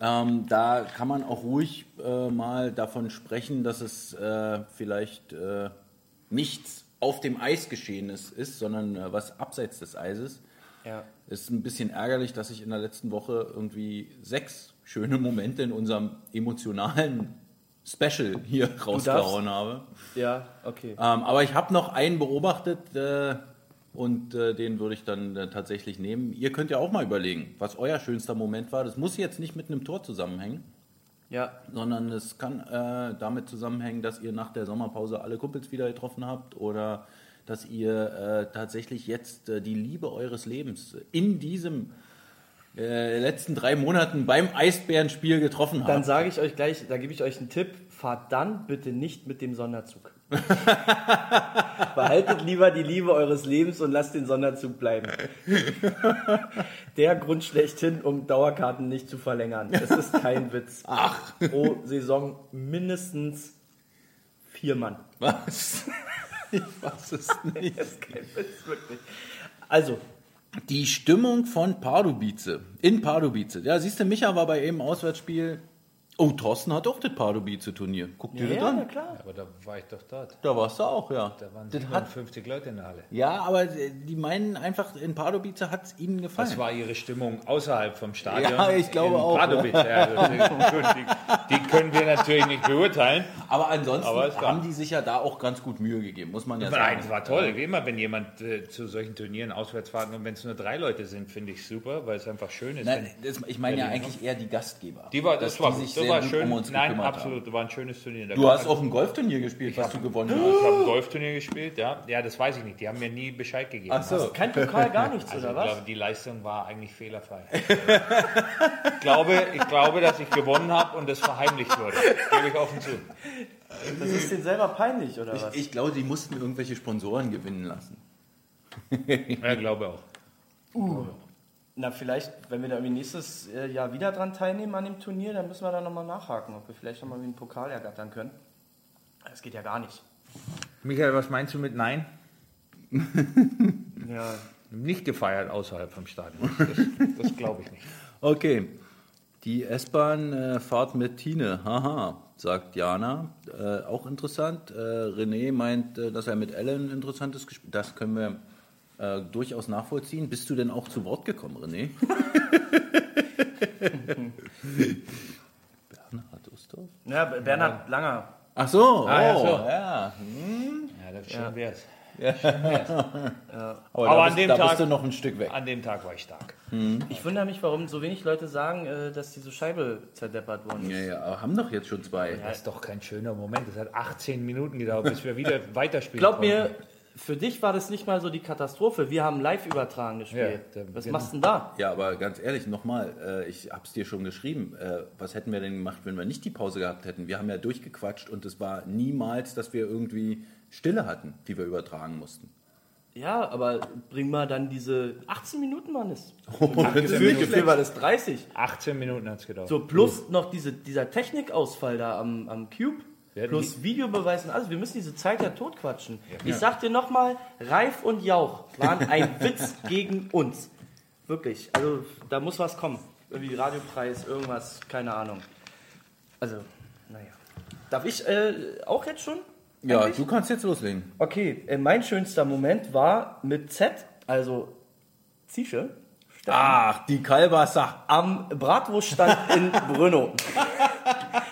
Ähm, da kann man auch ruhig äh, mal davon sprechen, dass es äh, vielleicht äh, nichts auf dem Eis geschehenes ist, sondern äh, was abseits des Eises. Ja. Es ist ein bisschen ärgerlich, dass ich in der letzten Woche irgendwie sechs schöne Momente in unserem emotionalen Special hier rausgehauen habe. Ja, okay. Ähm, aber ich habe noch einen beobachtet äh, und äh, den würde ich dann äh, tatsächlich nehmen. Ihr könnt ja auch mal überlegen, was euer schönster Moment war. Das muss jetzt nicht mit einem Tor zusammenhängen, Ja, sondern es kann äh, damit zusammenhängen, dass ihr nach der Sommerpause alle Kumpels wieder getroffen habt oder dass ihr äh, tatsächlich jetzt äh, die Liebe eures Lebens in diesem äh, letzten drei Monaten beim Eisbärenspiel getroffen Dann habt. sage ich euch gleich, da gebe ich euch einen Tipp, fahrt dann bitte nicht mit dem Sonderzug. Behaltet lieber die Liebe eures Lebens und lasst den Sonderzug bleiben. Der Grund schlechthin, um Dauerkarten nicht zu verlängern. Es ist kein Witz. Ach. Pro Saison mindestens vier Mann. Was? Ich weiß es nicht. Das ist wirklich. Also, Die Stimmung von Pardubice. In Pardubice. Ja, siehst du, Micha war bei eben Auswärtsspiel. Oh, Thorsten hat auch das Pardubice-Turnier. Guck dir ja, das ja, an. na klar. Aber da war ich doch dort. Da warst du auch, ja. Da waren das hat, 57 Leute in der Halle. ja, aber äh, die meinen einfach, in Pardubice hat es ihnen gefallen. Das war ihre Stimmung außerhalb vom Stadion. Ja, ich glaube in auch, Pardubice. Ja, also, die, die können wir natürlich nicht beurteilen. aber ansonsten Aber haben die sich ja da auch ganz gut Mühe gegeben, muss man ja sagen. Nein, es war toll. Wie immer, wenn jemand äh, zu solchen Turnieren auswärts fährt und wenn es nur drei Leute sind, finde ich super, weil es einfach schön ist. Nein, wenn- das, ich meine ja eigentlich eher die Gastgeber. die war, das war, die sich das sehr war gut schön. um uns Nein, gekümmert absolut, war ein schönes Turnier. Da Du hast auf dem Golfturnier gespielt, was du gewonnen Ich hast. habe ein Golfturnier gespielt, ja. Ja, das weiß ich nicht. Die haben mir nie Bescheid gegeben. Ach so. Kein Pokal, gar nichts, Also oder ich was? glaube, die Leistung war eigentlich fehlerfrei. ich, glaube, ich glaube, dass ich gewonnen habe und das verheimlicht wurde. Gebe ich offen zu. Das ist denen selber peinlich, oder was? Ich, ich glaube, die mussten irgendwelche Sponsoren gewinnen lassen. Ja, glaube auch. Na, vielleicht, wenn wir da irgendwie nächstes äh, Jahr wieder dran teilnehmen an dem Turnier, dann müssen wir da nochmal nachhaken, ob wir vielleicht nochmal wie einen Pokal ergattern können. Das geht ja gar nicht. Michael, was meinst du mit Nein? Ja, Nicht gefeiert außerhalb vom Stadion. Das, das glaube ich nicht. Okay. Die S-Bahn-Fahrt mit Tine, haha, sagt Jana. Äh, auch interessant. Äh, René meint, äh, dass er mit Ellen ein interessantes Gespräch. Das können wir äh, durchaus nachvollziehen. Bist du denn auch zu Wort gekommen, René? Bernhard Ustorf? ja Bernhard Langer. Ach so, Ah, ja, oh, so. ja. Ja, das schön wär's. Aber, Aber da, an bist, dem da Tag- bist du noch ein Stück weg. An dem Tag war ich stark. Ich wundere mich, warum so wenig Leute sagen, äh, dass diese Scheibe zerdeppert worden Ja, ist. ja, aber haben doch jetzt schon zwei. Das ist doch kein schöner Moment. Das hat 18 Minuten gedauert, bis wir wieder weiterspielen Glaub mir, konnten. Für dich war das nicht mal so die Katastrophe. Wir haben live übertragen gespielt. Ja, was genau. machst du denn da? Ja, aber ganz ehrlich, nochmal, äh, ich hab's dir schon geschrieben. Äh, was hätten wir denn gemacht, wenn wir nicht die Pause gehabt hätten? Wir haben ja durchgequatscht und es war niemals, dass wir irgendwie Stille hatten, die wir übertragen mussten. Ja, aber bring mal dann diese 18 Minuten, Mann. Ist. Minuten. Gefühlt, gefühlt war das 30. 18 Minuten hat es gedauert. So, plus noch diese, dieser Technikausfall da am, am Cube. Ja, plus Videobeweis und alles. Wir müssen diese Zeit ja totquatschen. Ich sag dir nochmal, Reif und Jauch waren ein Witz gegen uns. Wirklich. Also, da muss was kommen. Irgendwie Radiopreis, irgendwas, keine Ahnung. Also, naja. Darf ich äh, auch jetzt schon? Ja, Eigentlich? du kannst jetzt loslegen. Okay, äh, mein schönster Moment war mit Z, also Zische, Ach, die Kalbasa. am Bratwurststand in Brno.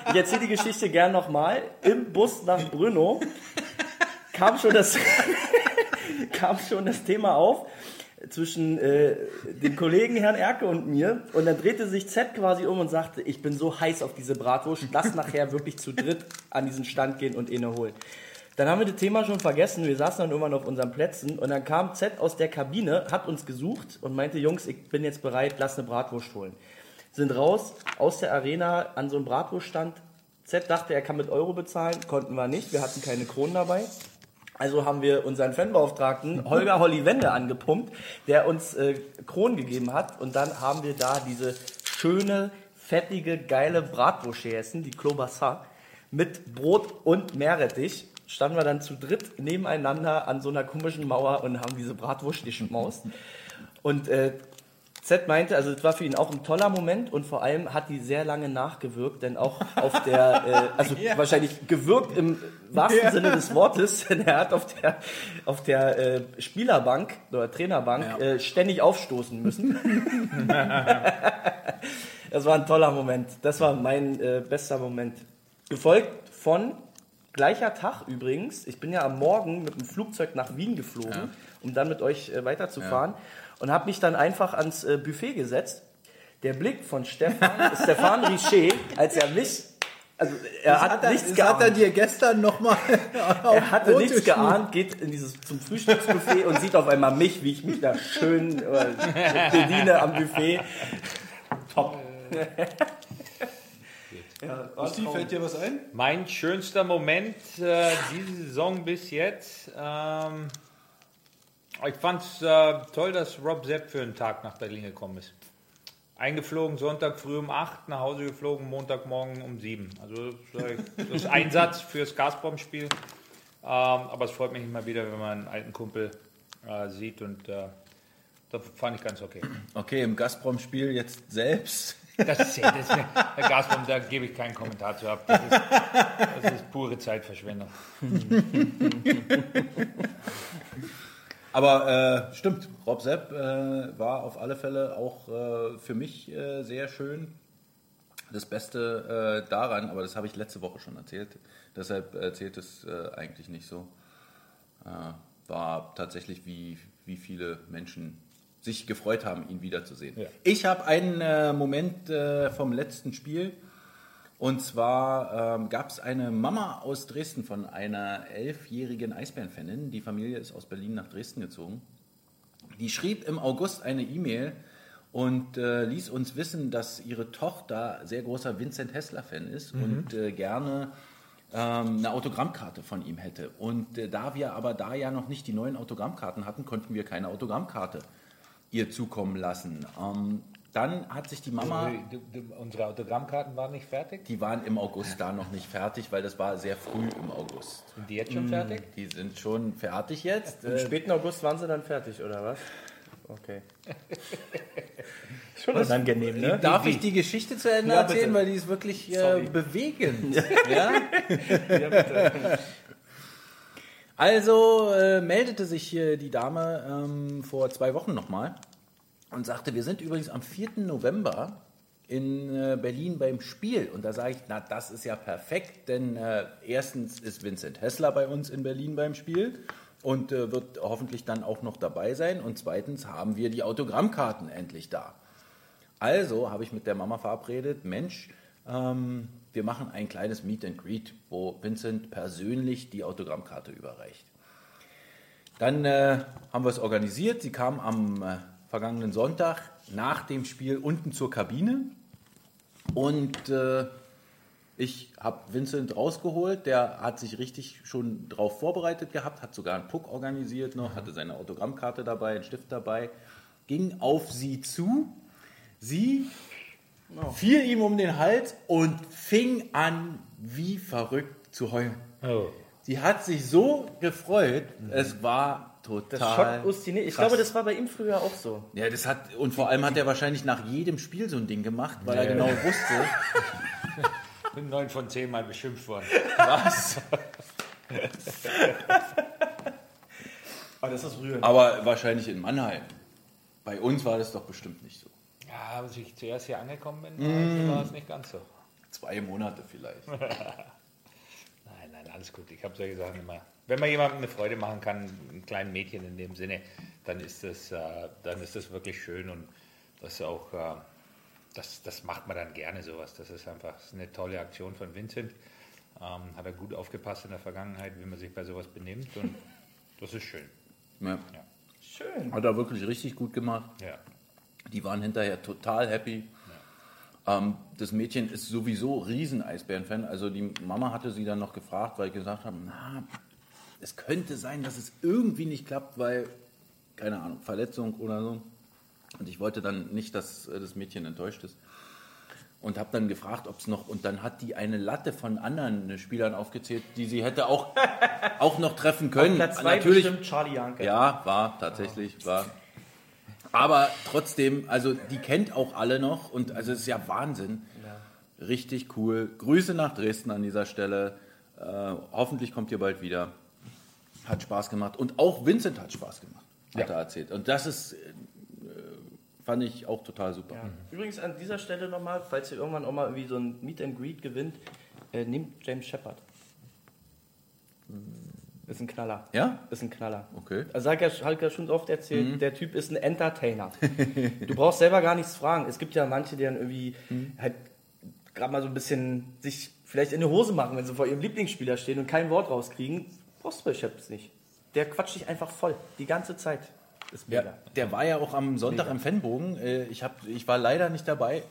Ich erzähle die Geschichte gern nochmal. Im Bus nach Brno kam schon das, kam schon das Thema auf zwischen äh, dem Kollegen Herrn Erke und mir. Und dann drehte sich Z quasi um und sagte, ich bin so heiß auf diese Bratwurst, lass nachher wirklich zu dritt an diesen Stand gehen und eine holen. Dann haben wir das Thema schon vergessen. Wir saßen dann irgendwann auf unseren Plätzen und dann kam Z aus der Kabine, hat uns gesucht und meinte, Jungs, ich bin jetzt bereit, lass eine Bratwurst holen. Sind raus aus der Arena an so einem Bratwurststand. Z dachte, er kann mit Euro bezahlen, konnten wir nicht. Wir hatten keine Kronen dabei. Also haben wir unseren Fanbeauftragten Holger Holly Wende angepumpt, der uns äh, Kronen gegeben hat. Und dann haben wir da diese schöne, fettige, geile Bratwurst gegessen, die Klobassa, mit Brot und Meerrettich. Standen wir dann zu dritt nebeneinander an so einer komischen Mauer und haben diese Bratwurst geschmaust. Und äh, Z meinte, also es war für ihn auch ein toller Moment und vor allem hat die sehr lange nachgewirkt, denn auch auf der, äh, also wahrscheinlich gewirkt im wahrsten Sinne des Wortes, denn er hat auf der, auf der äh, Spielerbank oder Trainerbank äh, ständig aufstoßen müssen. das war ein toller Moment. Das war mein äh, bester Moment. Gefolgt von gleicher Tag übrigens. Ich bin ja am Morgen mit dem Flugzeug nach Wien geflogen, um dann mit euch äh, weiterzufahren und habe mich dann einfach ans äh, Buffet gesetzt. Der Blick von Stefan, Stefan Richer, als er mich Also er hat, er, nichts das geahnt. hat er dir gestern nochmal er hatte nichts geahnt, geht in dieses, zum Frühstücksbuffet und sieht auf einmal mich, wie ich mich da schön äh, bediene am Buffet. Top. ja, Steve, fällt dir was ein? Mein schönster Moment äh, diese Saison bis jetzt. Ähm, ich fand es äh, toll, dass Rob Sepp für einen Tag nach Berlin gekommen ist. Eingeflogen Sonntag früh um 8, nach Hause geflogen Montagmorgen um 7. Also das ist Einsatz fürs Gazprom-Spiel. Ähm, aber es freut mich immer wieder, wenn man einen alten Kumpel äh, sieht und äh, das fand ich ganz okay. Okay, im Gazprom-Spiel jetzt selbst. Das ist, ja- das ist, Herr Gazprom, da gebe ich keinen Kommentar zu ab. Das ist, das ist pure Zeitverschwendung. Aber äh, stimmt, Rob Sepp äh, war auf alle Fälle auch äh, für mich äh, sehr schön. Das Beste äh, daran, aber das habe ich letzte Woche schon erzählt, deshalb erzählt es äh, eigentlich nicht so, war tatsächlich, wie, wie viele Menschen sich gefreut haben, ihn wiederzusehen. Ja. Ich habe einen Moment vom letzten Spiel. Und zwar ähm, gab es eine Mama aus Dresden von einer elfjährigen Eisbärenfanin. Die Familie ist aus Berlin nach Dresden gezogen. Die schrieb im August eine E-Mail und äh, ließ uns wissen, dass ihre Tochter sehr großer Vincent Hessler-Fan ist und äh, gerne ähm, eine Autogrammkarte von ihm hätte. Und äh, da wir aber da ja noch nicht die neuen Autogrammkarten hatten, konnten wir keine Autogrammkarte ihr zukommen lassen. Ähm, dann hat sich die Mama... Du- du- Unsere Autogrammkarten waren nicht fertig? Die waren im August da noch nicht fertig, weil das war sehr früh im August. Sind die jetzt schon fertig? Die sind schon fertig jetzt. Im Äh, späten August waren sie dann fertig, oder was? Okay. Schon unangenehm, ne? Darf ich die Geschichte zu Ende Ja, erzählen, bitte. weil die ist wirklich äh, bewegend. ja? Also äh, meldete sich hier die Dame ähm, vor zwei Wochen nochmal und sagte, wir sind übrigens am 4. November in äh, Berlin beim Spiel. Und da sage ich, na, das ist ja perfekt, denn äh, erstens ist Vincent Hessler bei uns in Berlin beim Spiel und äh, wird hoffentlich dann auch noch dabei sein. Und zweitens haben wir die Autogrammkarten endlich da. Also habe ich mit der Mama verabredet, Mensch, ähm, wir machen ein kleines Meet and Greet, wo Vincent persönlich die Autogrammkarte überreicht. Dann äh, haben wir es organisiert. Sie kam am äh, vergangenen Sonntag nach dem Spiel unten zur Kabine und äh, ich habe Vincent rausgeholt. Der hat sich richtig schon drauf vorbereitet gehabt, hat sogar einen Puck organisiert noch, hatte seine Autogrammkarte dabei, einen Stift dabei, ging auf sie zu. Sie fiel ihm um den Hals und fing an, wie verrückt zu heulen. Oh. Sie hat sich so gefreut, es war total. Das schockt Ustine. Ich krass. glaube, das war bei ihm früher auch so. Ja, das hat, und vor allem hat er wahrscheinlich nach jedem Spiel so ein Ding gemacht, weil er Ja. genau wusste, Bin neun von zehn Mal beschimpft worden. was. Aber das ist rührend. Aber wahrscheinlich in Mannheim. Bei uns war das doch bestimmt nicht so. Ja, als ich zuerst hier angekommen bin, war es nicht ganz so. Zwei Monate vielleicht. Nein, nein, alles gut. Ich habe solche Sachen immer. Wenn man jemandem eine Freude machen kann, einem kleinen Mädchen in dem Sinne, dann ist das, äh, dann ist das wirklich schön und das ist auch, äh, das, das macht man dann gerne sowas. Das ist einfach eine tolle Aktion von Vincent. Ähm, hat er gut aufgepasst in der Vergangenheit, wie man sich bei sowas benimmt und das ist schön. Ja. Schön. Hat er wirklich richtig gut gemacht. Ja. Die waren hinterher total happy. Ähm, das Mädchen ist sowieso riesen Eisbären-Fan. Also die Mama hatte sie dann noch gefragt, weil ich gesagt habe, na, es könnte sein, dass es irgendwie nicht klappt, weil, keine Ahnung, Verletzung oder so. Und ich wollte dann nicht, dass äh, das Mädchen enttäuscht ist. Und habe dann gefragt, ob es noch, und dann hat die eine Latte von anderen Spielern aufgezählt, die sie hätte auch, auch noch treffen können. Platz zwei Natürlich, bestimmt Charlie Janke. ja, war tatsächlich, war. Aber trotzdem, also die kennt auch alle noch und also es ist ja Wahnsinn. Richtig cool. Grüße nach Dresden an dieser Stelle. Äh, hoffentlich kommt ihr bald wieder. Hat Spaß gemacht. Und auch Vincent hat Spaß gemacht, hat er erzählt. Und das ist, äh, fand ich auch total super. Ja. Übrigens an dieser Stelle nochmal, falls ihr irgendwann auch mal irgendwie so ein Meet and Greet gewinnt, äh, nehmt James Shepard. Ist ein Knaller. Ja? Ist ein Knaller. Okay. Also sag ja, hab ja schon oft erzählt, der Typ ist ein Entertainer. du brauchst selber gar nichts fragen. Es gibt ja manche, die dann irgendwie halt gerade mal so ein bisschen sich vielleicht in die Hose machen, wenn sie vor ihrem Lieblingsspieler stehen und kein Wort rauskriegen, brauchst du bei Scheps nicht. Der quatscht dich einfach voll, die ganze Zeit. Ist mega. Ja, der war ja auch am Sonntag im Fanbogen. Äh, Ich, hab, ich war leider nicht dabei.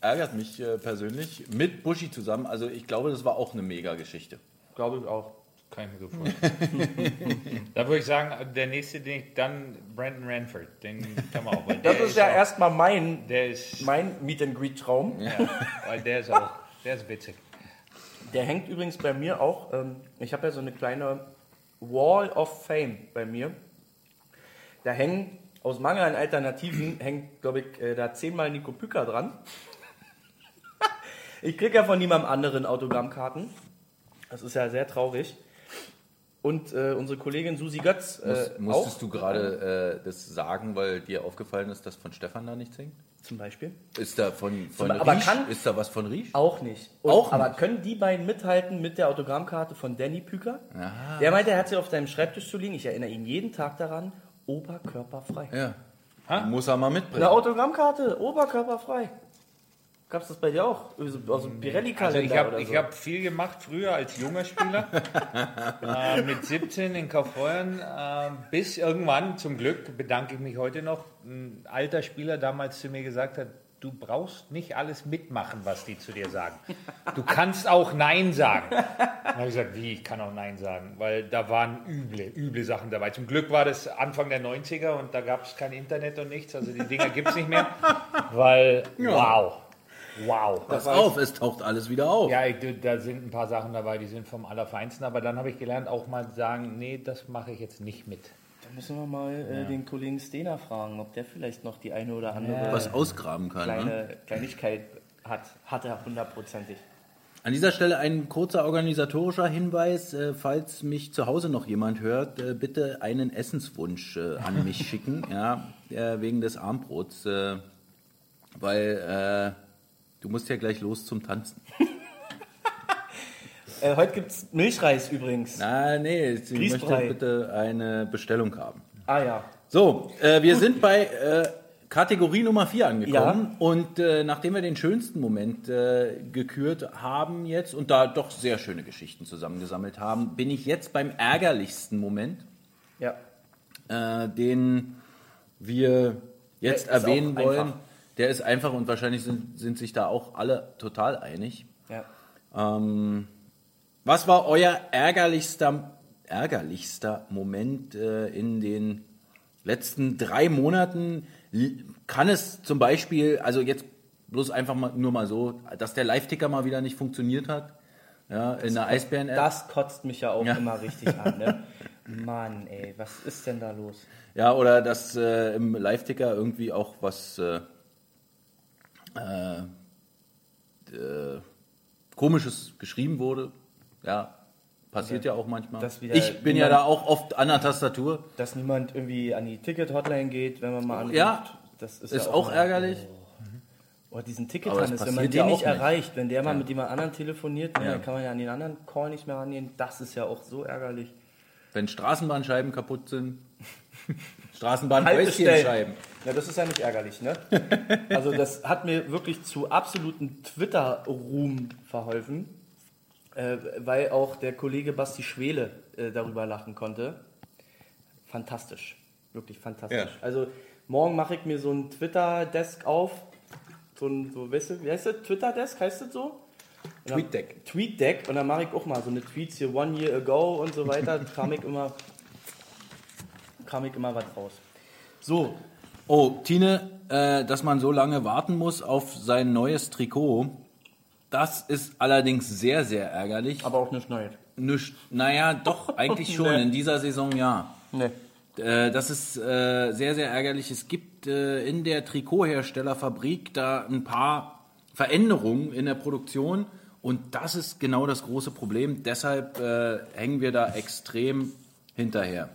Ärgert mich äh, persönlich. Mit Buschi zusammen. Also ich glaube, das war auch eine Mega-Geschichte. Glaube ich auch. Kann ich mir gut vorstellen. da würde ich sagen, der nächste Ding, dann Brandon Ranford. Den kann man auch. weil Das der ist ja erstmal mein, Der ist, mein Meet and Greet Traum. ja, weil der ist auch, der ist witzig. Der hängt übrigens bei mir auch. Ähm, ich habe ja so eine kleine Wall of Fame bei mir. Da hängen aus Mangel an Alternativen hängt, glaube ich, äh, da zehnmal Nico Pücker dran. ich kriege ja von niemandem anderen Autogrammkarten. Das ist ja sehr traurig. Und äh, unsere Kollegin Susi Götz äh, Muss, musstest auch du gerade äh, das sagen, weil dir aufgefallen ist, dass von Stefan da nichts hängt? Zum Beispiel. Ist da von, von Aber Riesch? kann- ist da was von Riesch? Auch nicht. Und, Auch aber nicht. können die beiden mithalten mit der Autogrammkarte von Danny Püker? Der meinte, er hat sie auf seinem Schreibtisch zu liegen. Ich erinnere ihn jeden Tag daran. Oberkörperfrei. Ja. Muss er mal mitbringen. Eine Autogrammkarte, oberkörperfrei. Gab's das bei dir auch? Aus aus dem Also Pirelli-Kalender ich habe oder ich so? hab viel gemacht früher als junger Spieler. äh, mit 17 in Kaufreuern. Äh, bis irgendwann, zum Glück, bedanke ich mich heute noch, ein alter Spieler damals zu mir gesagt hat, du brauchst nicht alles mitmachen, was die zu dir sagen. Du kannst auch Nein sagen. Dann habe ich gesagt, wie, ich kann auch Nein sagen, weil da waren üble, üble Sachen dabei. Zum Glück war das Anfang der 90er und da gab es kein Internet und nichts, also die Dinger gibt es nicht mehr, weil, wow, wow. Pass auf, es taucht alles wieder auf. Ja, ich, da sind ein paar Sachen dabei, die sind vom Allerfeinsten, aber dann habe ich gelernt, auch mal sagen, nee, das mache ich jetzt nicht mit. Da müssen wir mal äh, den Kollegen Stener fragen, ob der vielleicht noch die eine oder andere Was ausgraben kann. Ne? kleine Kleinigkeit hat. Hat er hundertprozentig. An dieser Stelle ein kurzer organisatorischer Hinweis. Äh, falls mich zu Hause noch jemand hört, äh, bitte einen Essenswunsch äh, an mich schicken, ja, äh, wegen des Armbrots. Äh, weil äh, du musst ja gleich los zum Tanzen. Äh, heute gibt's Milchreis übrigens. Na, nee, ich möchte bitte eine Bestellung haben. Ah ja. So, äh, wir sind bei äh, Kategorie Nummer 4 angekommen. Ja. Und äh, nachdem wir den schönsten Moment äh, gekürt haben jetzt und da doch sehr schöne Geschichten zusammengesammelt haben, bin ich jetzt beim ärgerlichsten Moment, Ja. äh, den wir jetzt ist erwähnen wollen. einfach. Der ist einfach und wahrscheinlich sind, sind sich da auch alle total einig. Ja. Ähm, was war euer ärgerlichster, ärgerlichster Moment äh, in den letzten drei Monaten? Kann es zum Beispiel, also jetzt bloß einfach mal, nur mal so, dass der Live-Ticker mal wieder nicht funktioniert hat? Ja, in der Eisbären-App? Das kotzt mich ja auch Ja. immer richtig an. Ne? Mann, ey, was ist denn da los? Ja, oder dass äh, im Live-Ticker irgendwie auch was äh, äh, äh, Komisches geschrieben wurde. Ja, passiert ja auch manchmal. ich bin ja da auch oft an der Tastatur. Dass niemand irgendwie an die Ticket-Hotline geht, wenn man mal anruft. Ja, das ist, Ist ja auch mal- ärgerlich. Oh, diesen Aber Ticket-Hannes, wenn man den ja nicht auch erreicht, wenn der mal mit jemand anderen telefoniert, ne, Ja. dann kann man ja an den anderen Call nicht mehr rangehen. Das ist ja auch so ärgerlich. Wenn Straßenbahnscheiben kaputt sind. Straßenbahn. Scheiben. Ja, das ist ja nicht ärgerlich, ne? Also das hat mir wirklich zu absoluten Twitter-Ruhm verholfen, äh, weil auch der Kollege Basti Schwele äh, darüber lachen konnte. Fantastisch, wirklich fantastisch. Ja. Also morgen mache ich mir so ein Twitter-Desk auf, so ein, so, weißt du, wie heißt das? Twitter-Desk, heißt das so? Tweetdeck. Tweetdeck und dann mache ich auch mal so eine Tweets hier one year ago und so weiter, kam ich immer, kam ich immer was raus. So, Oh, Tine, äh, dass man so lange warten muss auf sein neues Trikot, das ist allerdings sehr, sehr ärgerlich. aber auch nicht neu. Nicht, naja, doch, eigentlich schon. Nee. In dieser Saison ja. Nee. Äh, das ist äh, sehr, sehr ärgerlich. Es gibt äh, in der Trikotherstellerfabrik da ein paar Veränderungen in der Produktion und das ist genau das große Problem. Deshalb hängen wir da extrem hinterher.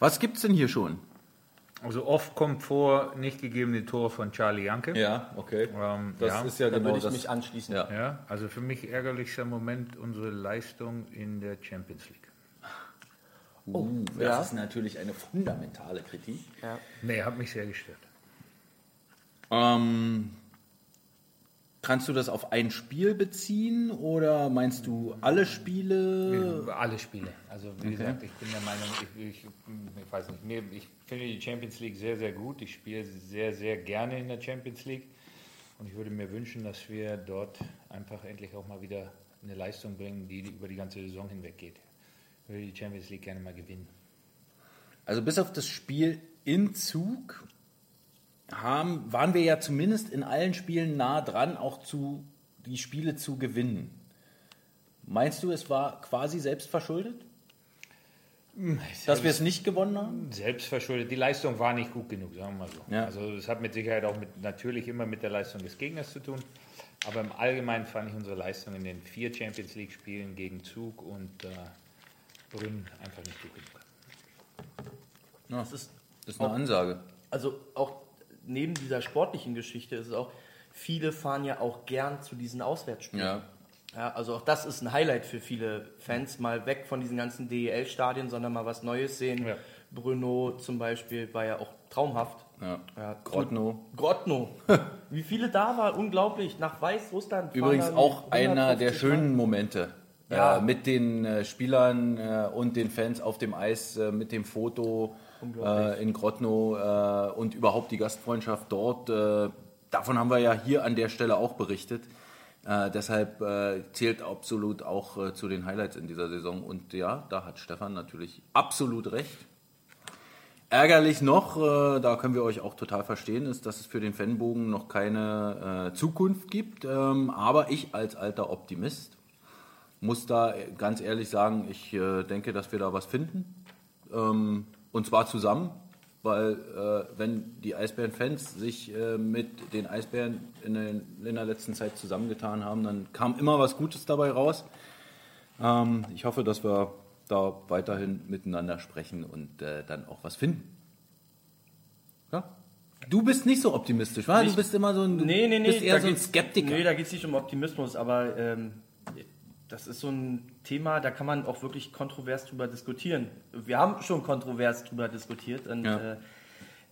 Was gibt's denn hier schon? Also oft kommt vor, nicht gegebene Tore von Charlie Janke. Ja, okay. Ähm, Das ja. ist ja Da genau würde ich das. mich anschließen. Ja. Ja, also für mich ärgerlichster Moment unsere Leistung in der Champions League. Uh, das ja. ist natürlich eine fundamentale Kritik. Nee, hat mich sehr gestört. Ähm, Kannst du das auf ein Spiel beziehen oder meinst du alle Spiele? Alle Spiele. Also wie gesagt, ich bin der Meinung, ich, ich, ich weiß nicht, mir, ich finde die Champions League sehr, sehr gut. Ich spiele sehr, sehr gerne in der Champions League. Und ich würde mir wünschen, dass wir dort einfach endlich auch mal wieder eine Leistung bringen, die über die ganze Saison hinweg geht. Ich würde die Champions League gerne mal gewinnen. Also bis auf das Spiel in Zug haben, waren wir ja zumindest in allen Spielen nah dran, auch zu, die Spiele zu gewinnen. Meinst du, es war quasi selbstverschuldet, dass wir es nicht gewonnen haben? Selbstverschuldet. Die Leistung war nicht gut genug, sagen wir mal so. Ja. Also es hat mit Sicherheit auch mit, natürlich immer mit der Leistung des Gegners zu tun. Aber im Allgemeinen fand ich unsere Leistung in den vier Champions League Spielen gegen Zug und äh, Brünn einfach nicht gut genug. Ja, Das ist das ist eine Ansage. also auch neben dieser sportlichen Geschichte ist es auch, viele fahren ja auch gern zu diesen Auswärtsspielen. Ja. Ja, also auch das ist ein Highlight für viele Fans, mal weg von diesen ganzen DEL-Stadien, sondern mal was Neues sehen. Ja. Bruno zum Beispiel war ja auch traumhaft. Ja. Ja, Grodno. Grodno. Wie viele da waren, unglaublich. Nach Weißrussland. fahren Übrigens auch einer der 150 schönen Momente. Ja. Äh, mit den äh, Spielern äh, und den Fans auf dem Eis, äh, mit dem Foto äh, in Grodno äh, und überhaupt die Gastfreundschaft dort. Äh, davon haben wir ja hier an der Stelle auch berichtet. Äh, deshalb äh, zählt absolut auch äh, zu den Highlights in dieser Saison. Und ja, da hat Stefan natürlich absolut recht. Ärgerlich noch, da können wir euch auch total verstehen, ist, dass es für den Fanbogen noch keine Zukunft gibt. Ähm, aber ich als alter Optimist muss da ganz ehrlich sagen, ich äh, denke, dass wir da was finden. Ähm, und zwar zusammen, weil äh, wenn die Eisbären-Fans sich äh, mit den Eisbären in, den, in der letzten Zeit zusammengetan haben, dann kam immer was Gutes dabei raus. Ähm, ich hoffe, dass wir da weiterhin miteinander sprechen und äh, dann auch was finden. Ja? Du bist nicht so optimistisch, wa? Du bist immer so ein, Nee, nee, nee. bist eher da so ein Skeptiker. Nee, da geht es nicht um Optimismus, aber ähm, das ist so ein Thema, da kann man auch wirklich kontrovers drüber diskutieren. Wir haben schon kontrovers drüber diskutiert und Ja. äh,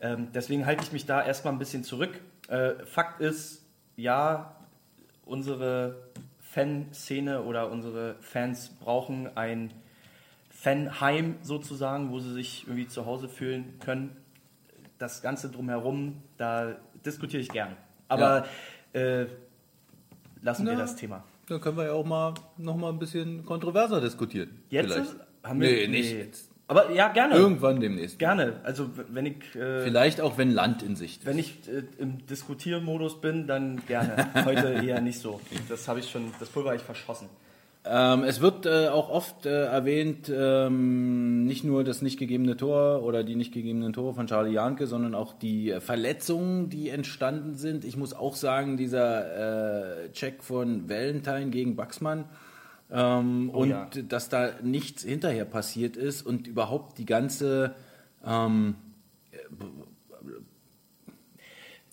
ähm, deswegen halte ich mich da erstmal ein bisschen zurück. Äh, Fakt ist, ja, unsere Fanszene oder unsere Fans brauchen ein Fanheim sozusagen, wo sie sich irgendwie zu Hause fühlen können. Das Ganze drumherum, da diskutiere ich gern. Aber äh, lassen wir Na, das Thema. Dann können wir ja auch mal noch mal ein bisschen kontroverser diskutieren. Jetzt Vielleicht. haben nee, nicht jetzt. Aber ja, gerne. Irgendwann demnächst. Gerne. Also wenn ich äh, Vielleicht auch, wenn Land in Sicht ist. wenn ich äh, im Diskutiermodus bin, dann gerne. Heute eher nicht so. Das habe ich schon, das Pulver habe ich verschossen. Ähm, es wird äh, auch oft äh, erwähnt, ähm, nicht nur das nicht gegebene Tor oder die nicht gegebenen Tore von Charlie Janke, sondern auch die äh, Verletzungen, die entstanden sind. Ich muss auch sagen, dieser äh, Check von Valentine gegen Baxmann ähm, und ja. dass da nichts hinterher passiert ist und überhaupt die ganze ähm,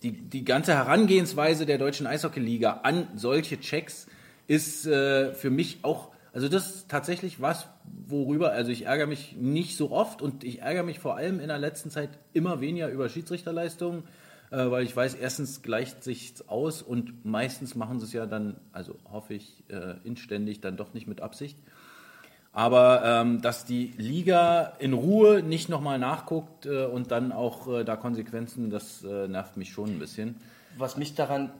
die, die ganze Herangehensweise der deutschen Eishockeyliga an solche Checks ist äh, für mich auch, also das ist tatsächlich was, worüber, also ich ärgere mich nicht so oft und ich ärgere mich vor allem in der letzten Zeit immer weniger über Schiedsrichterleistungen, äh, weil ich weiß, erstens gleicht sich's aus und meistens machen sie es ja dann, also hoffe ich äh, inständig, dann doch nicht mit Absicht. Aber ähm, dass die Liga in Ruhe nicht nochmal nachguckt äh, und dann auch äh, da Konsequenzen, das äh, nervt mich schon ein bisschen. Was mich daran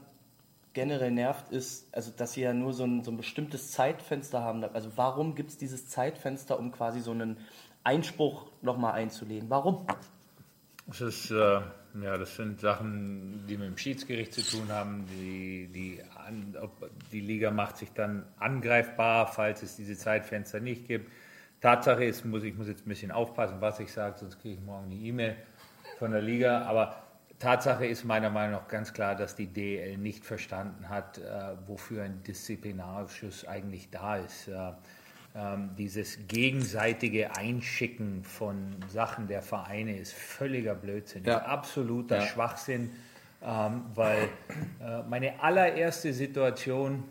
generell nervt, ist, also dass sie ja nur so ein, so ein bestimmtes Zeitfenster haben. Also warum gibt es dieses Zeitfenster, um quasi so einen Einspruch nochmal einzulegen? Warum? Das ist, äh, ja, das sind Sachen, die mit dem Schiedsgericht zu tun haben. Die, die, an, die Liga macht sich dann angreifbar, falls es diese Zeitfenster nicht gibt. Tatsache ist, muss, ich muss jetzt ein bisschen aufpassen, was ich sage, sonst kriege ich morgen eine E-Mail von der Liga. Aber Tatsache ist meiner Meinung nach ganz klar, dass die DL nicht verstanden hat, äh, wofür ein Disziplinarausschuss eigentlich da ist. Äh, ähm, dieses gegenseitige Einschicken von Sachen der Vereine ist völliger Blödsinn, Ja. ist absoluter Ja. Schwachsinn, ähm, weil äh, meine allererste Situation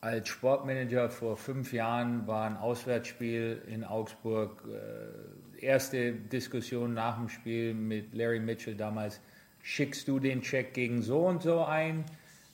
als Sportmanager vor fünf Jahren war ein Auswärtsspiel in Augsburg. Äh, erste Diskussion nach dem Spiel mit Larry Mitchell damals. Schickst du den Check gegen so und so ein?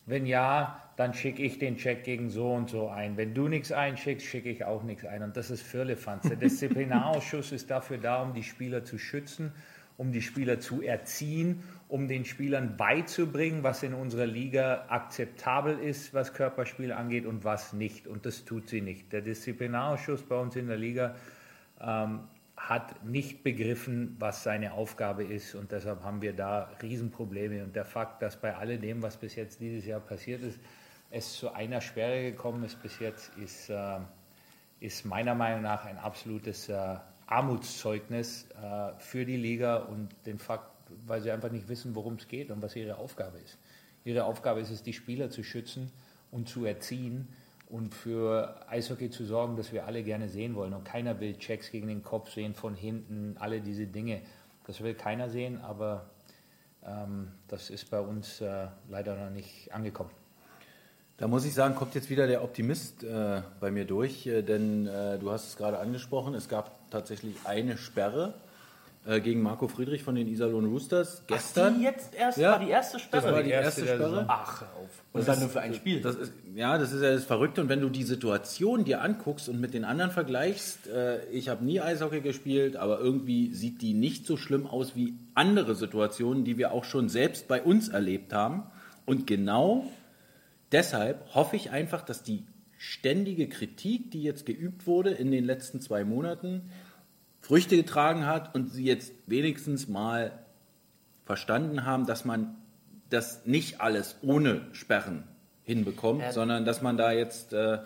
Wenn ja, dann schicke ich den Check gegen so und so ein. Wenn du nichts einschickst, schicke ich auch nichts ein. Und das ist Firlefanz. Der Disziplinarausschuss ist dafür da, um die Spieler zu schützen, um die Spieler zu erziehen, um den Spielern beizubringen, was in unserer Liga akzeptabel ist, was Körperspiel angeht und was nicht. Und das tut sie nicht. Der Disziplinarausschuss bei uns in der Liga ähm, hat nicht begriffen, was seine Aufgabe ist und deshalb haben wir da Riesenprobleme. Und der Fakt, dass bei alledem, was bis jetzt dieses Jahr passiert ist, es zu einer Sperre gekommen ist bis jetzt, ist, äh, ist meiner Meinung nach ein absolutes äh, Armutszeugnis äh, für die Liga und den Fakt, weil sie einfach nicht wissen, worum es geht und was ihre Aufgabe ist. Ihre Aufgabe ist es, die Spieler zu schützen und zu erziehen und für Eishockey zu sorgen, das wir alle gerne sehen wollen. Und keiner will Checks gegen den Kopf sehen, von hinten, alle diese Dinge. Das will keiner sehen, aber ähm, das ist bei uns äh, leider noch nicht angekommen. Da muss ich sagen, kommt jetzt wieder der Optimist äh, bei mir durch, äh, denn äh, du hast es gerade angesprochen, es gab tatsächlich eine Sperre äh, gegen Marco Friedrich von den Iserlohn Roosters gestern. Die jetzt erst Ja. war die erste Sperre. Das war die erste erste der Sperre. Saison. Ach, auf. Und dann nur für ein Spiel. Das ist, ja, das ist ja das Verrückte. Und wenn du die Situation dir anguckst und mit den anderen vergleichst, äh, ich habe nie Eishockey gespielt, aber irgendwie sieht die nicht so schlimm aus wie andere Situationen, die wir auch schon selbst bei uns erlebt haben. Und genau deshalb hoffe ich einfach, dass die ständige Kritik, die jetzt geübt wurde in den letzten zwei Monaten, Früchte getragen hat und sie jetzt wenigstens mal verstanden haben, dass man das nicht alles ohne Sperren hinbekommt, Ja. sondern dass man da jetzt äh,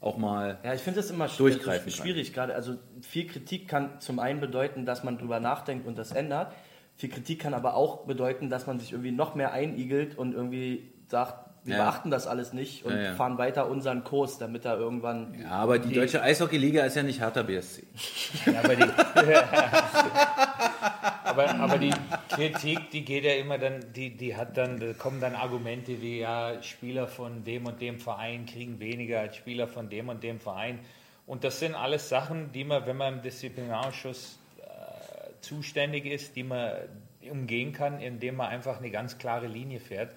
auch mal Ja, ich finde das immer Durchgreifen schwierig. Gerade, also viel Kritik kann zum einen bedeuten, dass man drüber nachdenkt und das ändert. Viel Kritik kann aber auch bedeuten, dass man sich irgendwie noch mehr einigelt und irgendwie sagt, wir Ja. beachten das alles nicht und Ja, ja. fahren weiter unseren Kurs, damit da irgendwann. Ja, aber die, deutsche Eishockey-Liga ist ja nicht Hertha BSC. Ja, aber, die, aber, aber die Kritik, die geht ja immer dann, die, die hat dann, da kommen dann Argumente wie, ja, Spieler von dem und dem Verein kriegen weniger als Spieler von dem und dem Verein. Und das sind alles Sachen, die man, wenn man im Disziplinarausschuss äh, zuständig ist, die man umgehen kann, indem man einfach eine ganz klare Linie fährt.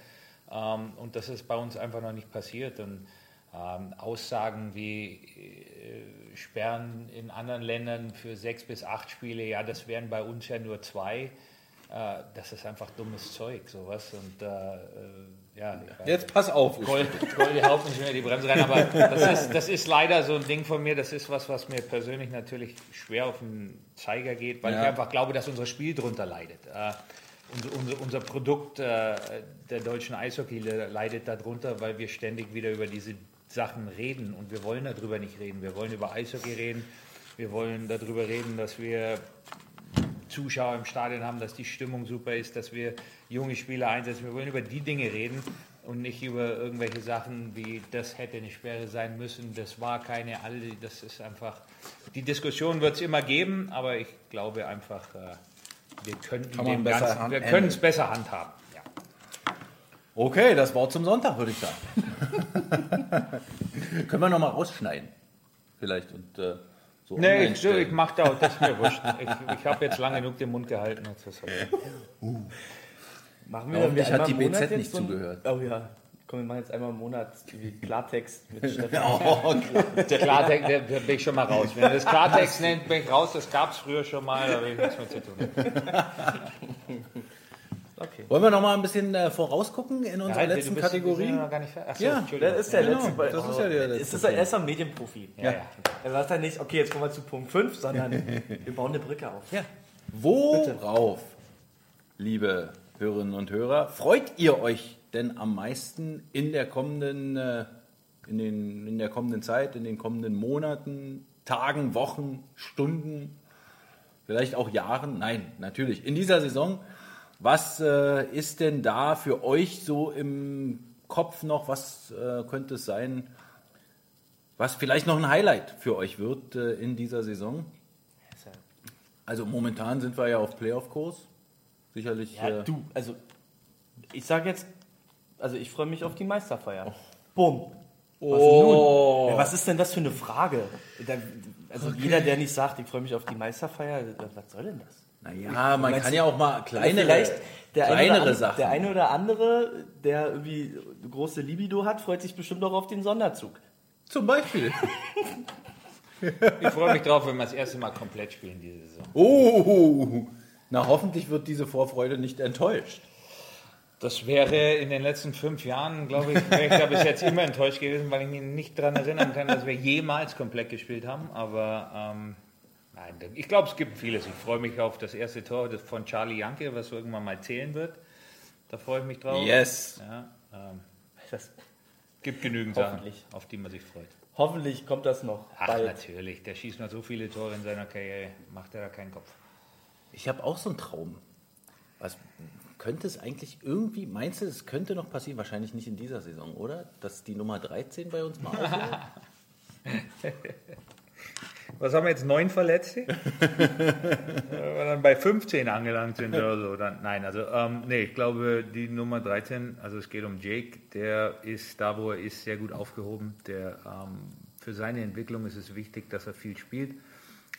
Ähm, und das ist bei uns einfach noch nicht passiert. Und ähm, Aussagen wie äh, Sperren in anderen Ländern für sechs bis acht Spiele, ja, das wären bei uns ja nur zwei. Äh, das ist einfach dummes Zeug, sowas. Und äh, äh, ja, Jetzt pass auf. Gold, Gold haut nicht mehr die Bremse rein, aber das ist, das ist leider so ein Ding von mir, das ist was, was mir persönlich natürlich schwer auf den Zeiger geht, weil Ja. ich einfach glaube, dass unser Spiel darunter leidet. Unser, unser, unser Produkt äh, der deutschen Eishockey leidet darunter, weil wir ständig wieder über diese Sachen reden und wir wollen darüber nicht reden. Wir wollen über Eishockey reden, wir wollen darüber reden, dass wir Zuschauer im Stadion haben, dass die Stimmung super ist, dass wir junge Spieler einsetzen. Wir wollen über die Dinge reden und nicht über irgendwelche Sachen wie das hätte eine Sperre sein müssen, das war keine, alle, das ist einfach, die Diskussion wird es immer geben, aber ich glaube einfach, äh, wir könnten besser wir können es besser handhaben. Ja. Okay, das Wort zum Sonntag, würde ich sagen. Können wir nochmal rausschneiden. Vielleicht und äh, so Nee, ich, ich mach da, das ist mir wurscht. Ich, ich habe jetzt lang genug den Mund gehalten. Jetzt ist okay. Machen Ja, hoffentlich einmal hat die BZ nicht so zugehört. Oh ja. Komm, wir machen jetzt einmal im Monat wie Klartext mit Stefan. Oh, Der Klartext, der, der bin ich schon mal raus. Wenn ihr das Klartext nennt, bin ich raus. Das gab es früher schon mal, da will ich nichts mehr zu tun. Okay. Wollen wir nochmal ein bisschen äh, vorausgucken in unserer Halt, letzten Kategorie? noch Ja. Das ist der Genau, letzte. Das ist ja der letzte Ist das er ist ein Medienprofi. Ja, ja. Er sagt dann nicht, okay, jetzt kommen wir zu Punkt 5, sondern wir bauen eine Brücke auf. Ja. Worauf, liebe Hörerinnen und Hörer, freut ihr euch denn am meisten in der kommenden, äh, in, den, in der kommenden Zeit, in den kommenden Monaten, Tagen, Wochen, Stunden, vielleicht auch Jahren? Nein, natürlich. In dieser Saison, was äh, ist denn da für euch so im Kopf noch? Was äh, könnte es sein, was vielleicht noch ein Highlight für euch wird äh, in dieser Saison? Also momentan sind wir ja auf Playoff-Kurs. Sicherlich. Ja, äh, du, also ich sage jetzt, also ich freue mich auf die Meisterfeier. Bumm. Was, Oh. Ja, was ist denn das für eine Frage? Also jeder, der nicht sagt, ich freue mich auf die Meisterfeier, was soll denn das? Naja, man Meinst kann ja auch mal kleinere, Vielleicht der eine, kleinere oder an, Sachen. der eine oder andere, der irgendwie große Libido hat, freut sich bestimmt auch auf den Sonderzug. Zum Beispiel. Ich freue mich drauf, wenn wir das erste Mal komplett spielen diese Saison. Oh, na hoffentlich wird diese Vorfreude nicht enttäuscht. Das wäre in den letzten fünf Jahren, glaube ich, wäre ich da bis jetzt immer enttäuscht gewesen, weil ich mich nicht daran erinnern kann, dass wir jemals komplett gespielt haben. Aber ähm, nein, ich glaube, es gibt vieles. Ich freue mich auf das erste Tor von Charlie Janke, was irgendwann mal zählen wird. Da freue ich mich drauf. Yes. Ja, ähm, Das, gibt genügend Sachen, auf die man sich freut. hoffentlich kommt das noch Ach, bald. natürlich. Der schießt noch so viele Tore in seiner Karriere. Macht er da keinen Kopf. Ich habe auch so einen Traum. Was könnte es eigentlich irgendwie, meinst du, es könnte noch passieren? Wahrscheinlich nicht in dieser Saison, oder? Dass die Nummer 13 bei uns mal aufhört? Was haben wir jetzt? Neun Verletzte? Wenn wir dann bei 15 angelangt sind oder so. Dann, nein, also ähm, nee, ich glaube, die Nummer 13, also es geht um Jake, der ist da, wo er ist, sehr gut aufgehoben. Der, ähm, für seine Entwicklung ist es wichtig, dass er viel spielt,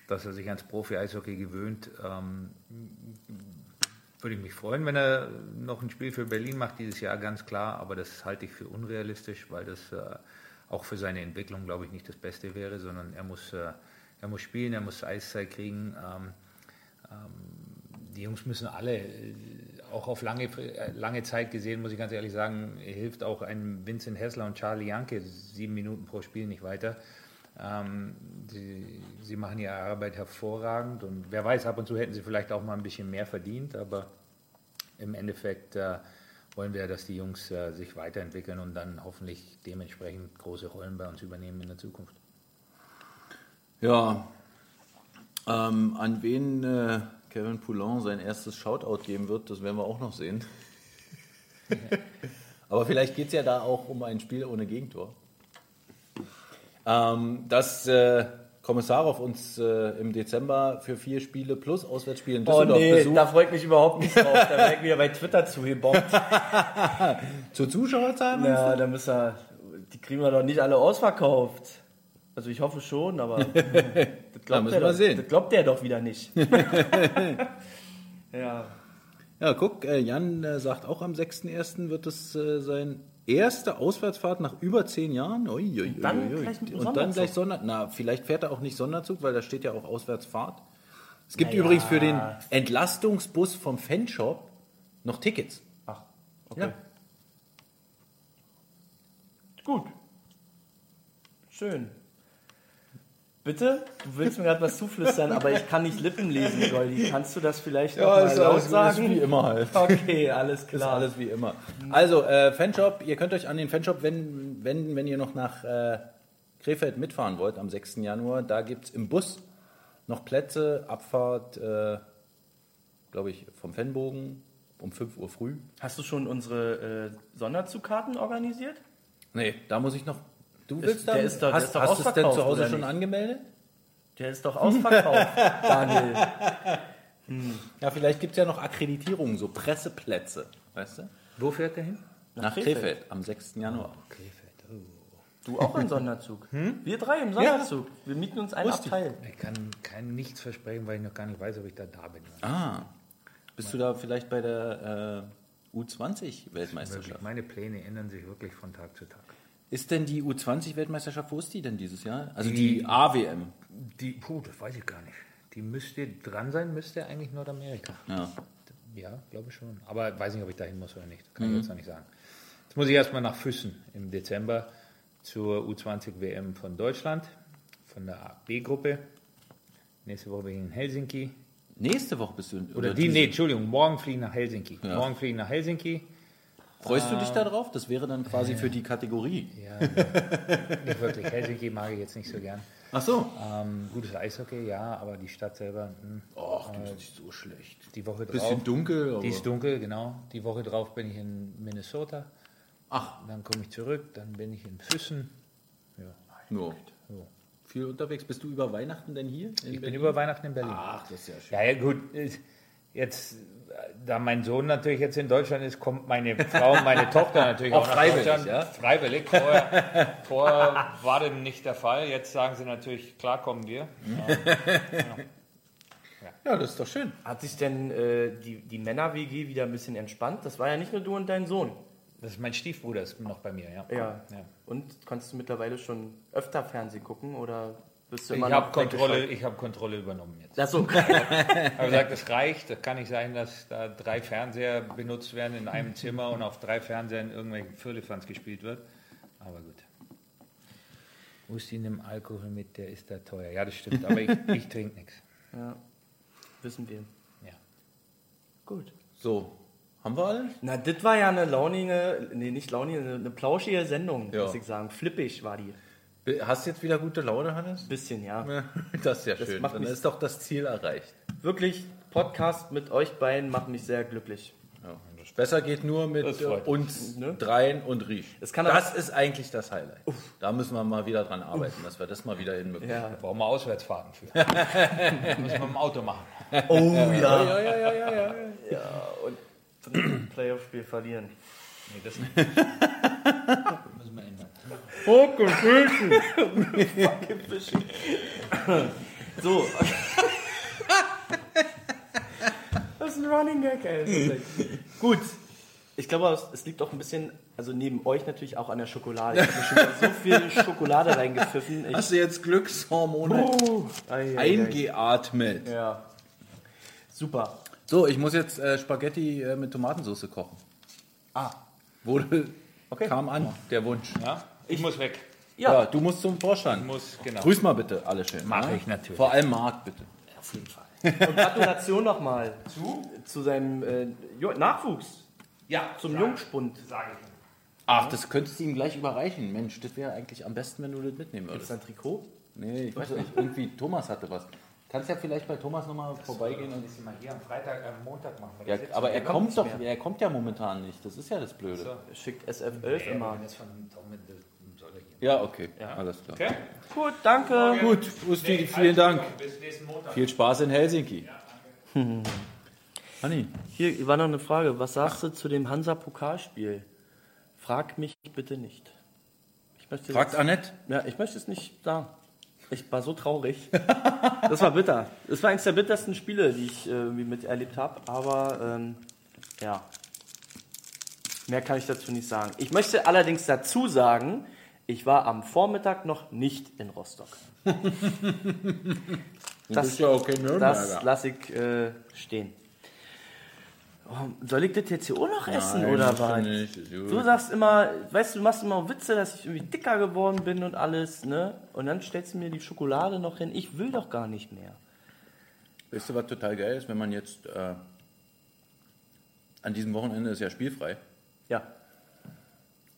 dass er sich ans Profi-Eishockey gewöhnt. Ähm, würde ich mich freuen, wenn er noch ein Spiel für Berlin macht dieses Jahr, ganz klar. Aber das halte ich für unrealistisch, weil das äh, auch für seine Entwicklung, glaube ich, nicht das Beste wäre, sondern er muss, äh, er muss spielen, er muss Eiszeit kriegen. Ähm, ähm, die Jungs müssen alle, äh, auch auf lange, äh, lange Zeit gesehen, muss ich ganz ehrlich sagen, hilft auch ein Vincent Hessler und Charlie Janke sieben Minuten pro Spiel nicht weiter. Ähm, sie, sie machen ihre Arbeit hervorragend und wer weiß, ab und zu hätten sie vielleicht auch mal ein bisschen mehr verdient, aber im Endeffekt äh, wollen wir, dass die Jungs äh, sich weiterentwickeln und dann hoffentlich dementsprechend große Rollen bei uns übernehmen in der Zukunft. Ja. Ähm, an wen äh, Kevin Poulin sein erstes Shoutout geben wird, das werden wir auch noch sehen. Aber vielleicht geht es ja da auch um ein Spiel ohne Gegentor. Ähm, dass äh, Kommissarov uns äh, im Dezember für vier Spiele plus Auswärtsspiele in Oh Düsseldorf nee, besucht. da freue ich mich überhaupt nicht drauf. Da werde ich wieder bei Twitter zugebombt. Zur Zuschauerzahl? Ja, da müssen wir, die kriegen wir doch nicht alle ausverkauft. Also ich hoffe schon, aber das glaubt, der wir doch, das glaubt der doch wieder nicht. ja. Ja, guck, äh, Jan äh, sagt auch am 6.1. wird es äh, sein erste Auswärtsfahrt nach über zehn Jahren. Ui, ui, ui, dann ui, gleich mit Und dann Sonderzug. gleich Sonder... Na, vielleicht fährt er auch nicht Sonderzug, weil da steht ja auch Auswärtsfahrt. Es gibt Naja. übrigens für den Entlastungsbus vom Fanshop noch Tickets. Ach, okay. Ja. Gut. Schön. Bitte? Du willst mir gerade was zuflüstern, aber ich kann nicht Lippen lesen, Goldi. Kannst du das vielleicht noch mal laut sagen? immer halt. Okay, alles Ist klar. alles wie immer. Also, äh, Fanshop, ihr könnt euch an den Fanshop wenden, wenn, wenn ihr noch nach äh, Krefeld mitfahren wollt am 6. Januar. Da gibt es im Bus noch Plätze, Abfahrt, äh, glaube ich, vom Fanbogen um 5 Uhr früh. Hast du schon unsere äh, Sonderzugkarten organisiert? Nee, da muss ich noch. Du willst der da, ist doch- der hast, ist doch hast du es denn zu Hause schon angemeldet? Der ist doch ausverkauft, Daniel. Ja, vielleicht gibt es ja noch Akkreditierungen, so Presseplätze, weißt du? Wo fährt der hin? Nach, Krefeld. Krefeld. am 6. Januar. Krefeld. Oh. Du auch im Sonderzug. Wir drei im Sonderzug. Wir mieten uns ein Abteil. Ich kann, kann nichts versprechen, weil ich noch gar nicht weiß, ob ich da da bin. Ah, bist du da vielleicht bei der äh, U20-Weltmeisterschaft? Wirklich, meine Pläne ändern sich wirklich von Tag zu Tag. Ist denn die U20-Weltmeisterschaft, wo ist die denn dieses Jahr? Also die, AWM. Die, puh, das weiß ich gar nicht. Die müsste dran sein, müsste eigentlich Nordamerika. Ja. Ja, glaube schon. Aber weiß nicht, ob ich dahin muss oder nicht. Kann ich jetzt noch nicht sagen. Jetzt muss ich erstmal nach Füssen im Dezember zur U20 WM von Deutschland, von der B-Gruppe. Nächste Woche bin ich in Helsinki. Nächste Woche bist du. Oder, die, diese- nee, Entschuldigung, morgen fliege ich nach Helsinki. Ja. Morgen fliege ich nach Helsinki. Freust du dich da drauf? Das wäre dann quasi für die Kategorie. Ja, nicht wirklich. Helsinki mag ich jetzt nicht so gern. Ach so. Ähm, gutes Eishockey, ja, aber die Stadt selber, hm, Ach, die ist nicht so schlecht. die Woche drauf. Bisschen dunkel, aber. Die ist dunkel, genau. Die Woche drauf bin ich in Minnesota. Ach, Dann komme ich zurück, dann bin ich in Füssen. Ja. nur. So. Viel unterwegs. Bist du über Weihnachten denn hier? Ich bin Berlin? über Weihnachten in Berlin. Ach, das ist ja schön. Ja, ja, gut. Jetzt, äh, da mein Sohn natürlich jetzt in Deutschland ist, kommt meine Frau und meine Tochter natürlich auch, Auch nach freiwillig, Deutschland. ja? Freiwillig. Vorher, vorher war dem nicht der Fall. Jetzt sagen sie natürlich, klar kommen wir. Ja. Ja. Ja, das ist doch schön. Hat sich denn äh, die, die Männer-WG wieder ein bisschen entspannt? Das war ja nicht nur du und dein Sohn. Das ist mein Stiefbruder, ist noch bei mir, ja. Ja. ja. Und kannst du mittlerweile schon öfter Fernsehen gucken oder bist du Ich immer habe noch Kontrolle, ich hab Kontrolle übernommen jetzt. Ach so. Ich habe gesagt, es reicht. Das kann nicht sein, dass da drei Fernseher benutzt werden in einem Zimmer und auf drei Fernsehern irgendwelchen Firlefanz gespielt wird. Aber gut. Usti nimmt Alkohol mit, der ist da teuer. Ja, das stimmt, aber ich, ich trinke nichts. ja. Wissen wir. Ja. Gut. So, haben wir alle? Na, das war ja eine launige, nee, nicht launige, eine, eine plauschige Sendung, Ja. muss ich sagen. Flippig war die. Hast du jetzt wieder gute Laune, Hannes? Bisschen, ja. Das ist ja Das schön. macht Dann ist doch das Ziel erreicht. Wirklich, Podcast mit euch beiden macht mich sehr glücklich. Ja. Besser geht nur mit Das äh, uns Ne? dreien und Riech. Das kann das ist eigentlich das Highlight. Da müssen wir mal wieder dran arbeiten, dass wir das mal wieder hinbekommen. Ja. Da brauchen wir Auswärtsfahrten für. Müssen wir im Auto machen. Oh ja. Ja, ja, ja, ja, ja. Ja, und Playoff-Spiel verlieren. Nee, das müssen wir ändern. So. Das ist ein Running Gag, ey. Gut. Ich glaube, es- liegt auch ein bisschen, also neben euch natürlich auch an der Schokolade. Ich habe schon so viel Schokolade reingepfiffen. Ich, Hast du jetzt Glückshormone Ei, ei, ei. eingeatmet? Ja. Super. So, ich muss jetzt äh, Spaghetti äh, mit Tomatensauce kochen. Ah. Wurde, Okay. kam an, der Wunsch. Ja? Ich muss weg. Ja. du musst zum Vorstand. Muss, genau. Grüß mal bitte alle schön. Mach ne? ich natürlich. Vor allem Marc, bitte. Auf jeden Fall. Und Gratulation nochmal zu? Zu seinem äh, Nachwuchs. Ja, Zum Jungspund. sage ich. Ach, das könntest du ihm gleich überreichen. Mensch, das wäre eigentlich am besten, wenn du das mitnehmen Ist würdest. das ein Trikot? Nee, ich weiß nicht. Irgendwie Thomas hatte was. Kannst ja vielleicht bei Thomas nochmal vorbeigehen und. Das mal hier am Freitag, am Montag machen. Ja, aber er kommt doch, mehr. er kommt ja momentan nicht. Das ist ja das Blöde. So. Schickt SF11 immer. Das von Tom Ja, okay. Alles klar. Okay? Gut, danke. Gut, Usti, vielen Dank. Bis nächsten Montag. Viel Spaß in Helsinki. Hanni, Hier war noch eine Frage. Was sagst du zu dem Hansa-Pokalspiel? Frag mich bitte nicht. Ich möchte fragt Annette. Ja, ich möchte es nicht sagen. Ich war so traurig. Das war bitter. Das war eines der bittersten Spiele, die ich äh, irgendwie miterlebt habe. Aber ähm, ja, mehr kann ich dazu nicht sagen. Ich möchte allerdings dazu sagen, ich war am Vormittag noch nicht in Rostock. Das- bist ja auch kein Das Nürnberger. lasse ich äh, stehen. Oh, soll ich das jetzt hier auch noch essen Nein, oder was? ist. Du sagst immer, weißt du, du machst immer Witze, dass ich irgendwie dicker geworden bin und alles, ne? Und dann stellst du mir die Schokolade noch hin. Ich will doch gar nicht mehr. Weißt du, was total geil ist, wenn man jetzt äh, an diesem Wochenende ist ja spielfrei. Ja.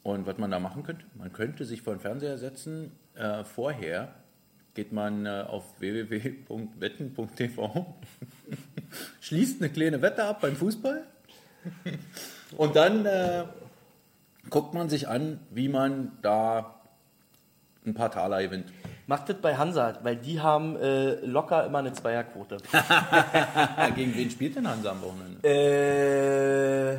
Und was man da machen könnte? Man könnte sich vor den Fernseher setzen. Äh, vorher geht man äh, auf www.wetten.tv, schließt eine kleine Wette ab beim Fußball und dann äh, guckt man sich an, wie man da ein paar Taler gewinnt. Macht das bei Hansa, weil die haben äh, locker immer eine Zweierquote. Gegen wen spielt denn Hansa am Wochenende? äh,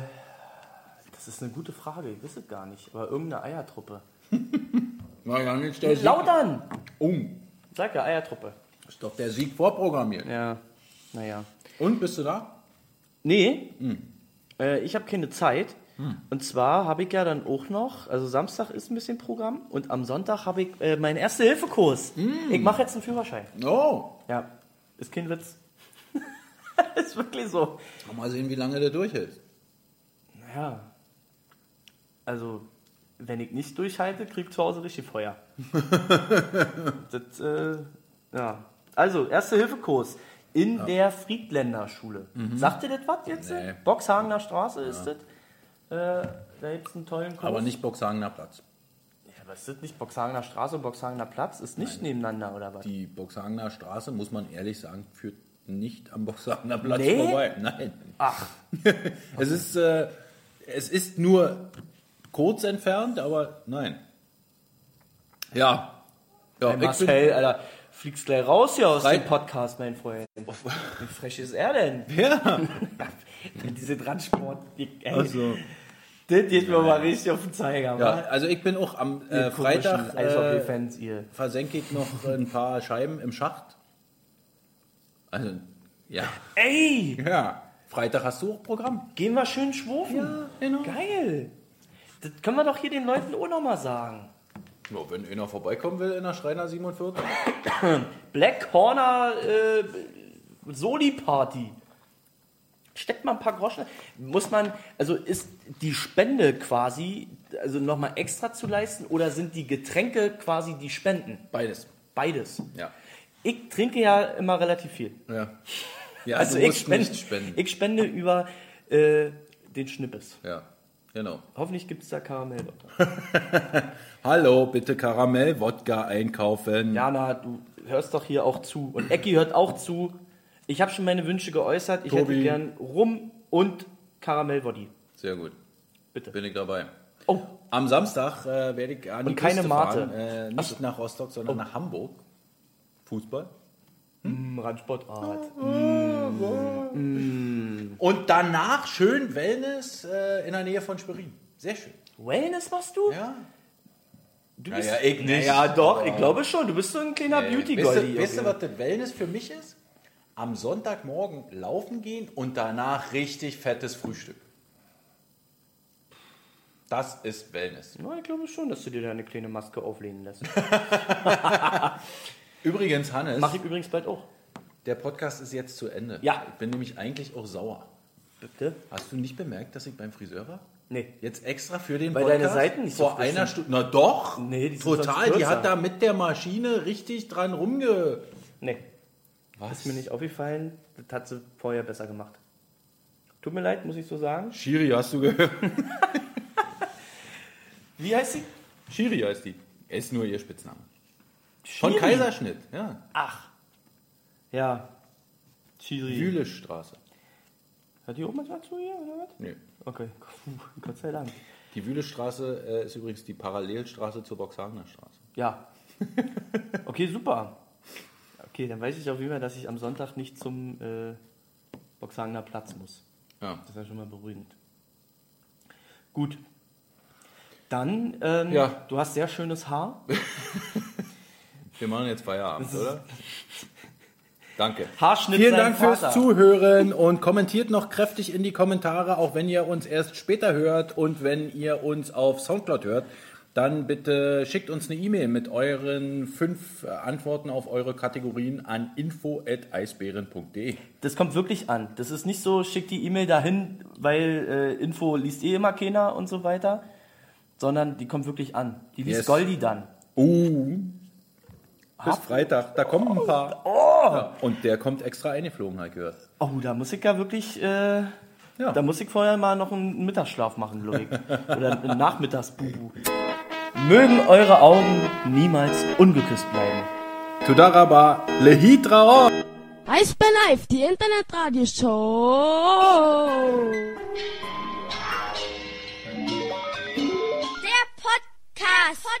das ist eine gute Frage, ich weiß es gar nicht. Aber irgendeine Eiertruppe. Na, ja, nicht der Sieg. Lautern! Oh, Sag ja, Eiertruppe. ist doch der Sieg vorprogrammiert. Ja, naja. Und, bist du da? Nee, äh, ich habe keine Zeit. Und zwar habe ich ja dann auch noch, also Samstag ist ein bisschen Programm und am Sonntag habe ich äh, meinen Erste-Hilfe-Kurs. Ich mache jetzt einen Führerschein. Oh, Ja, ist kein Witz. ist wirklich so. mal sehen, wie lange der durchhält. Naja, also wenn ich nicht durchhalte, krieg ich zu Hause richtig Feuer. das, äh, ja. Also, Erste-Hilfe-Kurs in der Friedländer Schule. Sagt ihr das was jetzt? Nee. Boxhagener Straße ist das. Äh, da gibt es einen tollen Kurs. Aber nicht Boxhagener Platz. Ja, aber ist das nicht Boxhagener Straße und Boxhagener Platz? Ist nicht nebeneinander, oder was? Die Boxhagener Straße, muss man ehrlich sagen, führt nicht am Boxhagener Platz Nee? vorbei. Nein. Ach, Es ist, äh, es ist nur kurz entfernt, aber nein. Ja. ja Hey, ich bin, Marcel, Alter, fliegst gleich raus hier aus Frei- dem Podcast, mein Freund. Wie frech ist er denn? ja. Diese Transport. Also, Das geht mir mal richtig auf den Zeiger, ja, also ich bin auch am äh, Freitag äh, ihr. versenke ich noch ein paar Scheiben im Schacht. Also Ja. Ey, Ja. Freitag hast du auch Programm. gehen wir schön schwufen. Ja, genau. Geil. Das können wir doch hier den Leuten auch nochmal sagen. Ja, wenn einer vorbeikommen will in der Schreiner 47. Black Horner äh, Soli-Party. Steckt mal ein paar Groschen. Muss man, also ist die Spende quasi, also nochmal extra zu leisten oder sind die Getränke quasi die Spenden? Beides. Beides. Ja. Ich trinke ja immer relativ viel. Ja. Ja, Also ich spende, ich spende über äh, den Schnippes. Ja, genau. Hoffentlich gibt es da Karamell. Hallo, bitte Karamell, Wodka einkaufen. Jana, du hörst doch hier auch zu. Und Ecki hört auch zu. Ich habe schon meine Wünsche geäußert. Ich hätte Tobi. gern Rum und Karamellbody. Sehr gut. Bitte. Bin ich dabei. Oh, Am Samstag äh, werde ich an die Und keine Küste Mate. fahren. Äh, nicht nach Rostock, sondern nach Hamburg. Fußball. Mm, Randsportart. Und danach schön Wellness äh, in der Nähe von Schwerin. Sehr schön. Wellness machst du? Ja. Du Naja, ich nicht. Ja, doch, ich glaube schon. Du bist so ein kleiner beauty Weißt du, weißt du, was das Wellness für mich ist? Am Sonntagmorgen laufen gehen und danach richtig fettes Frühstück. Das ist Wellness. Ja, ich glaube schon, dass du dir deine kleine Maske auflehnen lässt. Übrigens, Hannes, Mach ich übrigens bald auch. der Podcast ist jetzt zu Ende. Ja. Ich bin nämlich eigentlich auch sauer. Bitte? Hast du nicht bemerkt, dass ich beim Friseur war? Nee. Jetzt extra für den Weil deine Seiten nicht so vor frisch einer. Stunde. Na doch. Nee, die total. Die hat da mit der Maschine richtig dran rumge. Nee. Was? Ist mir nicht aufgefallen. Das hat sie vorher besser gemacht. Tut mir leid, muss ich so sagen. Schiri, hast du gehört? Wie heißt sie? Schiri heißt die. Ist nur ihr Spitzname. Von Schiri? Kaiserschnitt, ja. Ach. Ja. Chiri. Wühlestraße. Hat die auch mal zu ihr, oder was? Nee. Okay. Puh, Gott sei Dank. Die Wühlestraße äh, ist übrigens die Parallelstraße zur Boxhagener Straße. Ja. Okay, super. Okay, dann weiß ich auf jeden Fall, dass ich am Sonntag nicht zum äh, Boxhagener Platz muss. Ja. Das ist ja schon mal beruhigend. Gut. Dann, ähm, Ja. du hast sehr schönes Haar. Wir machen jetzt Feierabend, oder? Danke. Haarschnitt Vielen Dank fürs Vater. Zuhören und kommentiert noch kräftig in die Kommentare, auch wenn ihr uns erst später hört und wenn ihr uns auf Soundcloud hört. Dann bitte schickt uns eine E-Mail mit euren fünf äh, Antworten auf eure Kategorien an info.eisbären.de. Das kommt wirklich an. Das ist nicht so, schick die E-Mail dahin, weil äh, Info liest eh immer keiner und so weiter, sondern die kommt wirklich an. Die liest Yes. Goldi dann. Uh, bis Freitag, da kommen ein paar. Ja, und der kommt extra eingeflogen, habe ich gehört. Oh, da muss ich ja wirklich, äh, Ja. da muss ich vorher mal noch einen Mittagsschlaf machen, glaube ich. Oder einen Nachmittagsbubu. Mögen eure Augen niemals ungeküsst bleiben. Tudaraba, Lehitra. Eisbär Live, die Internetradioshow. Der Podcast.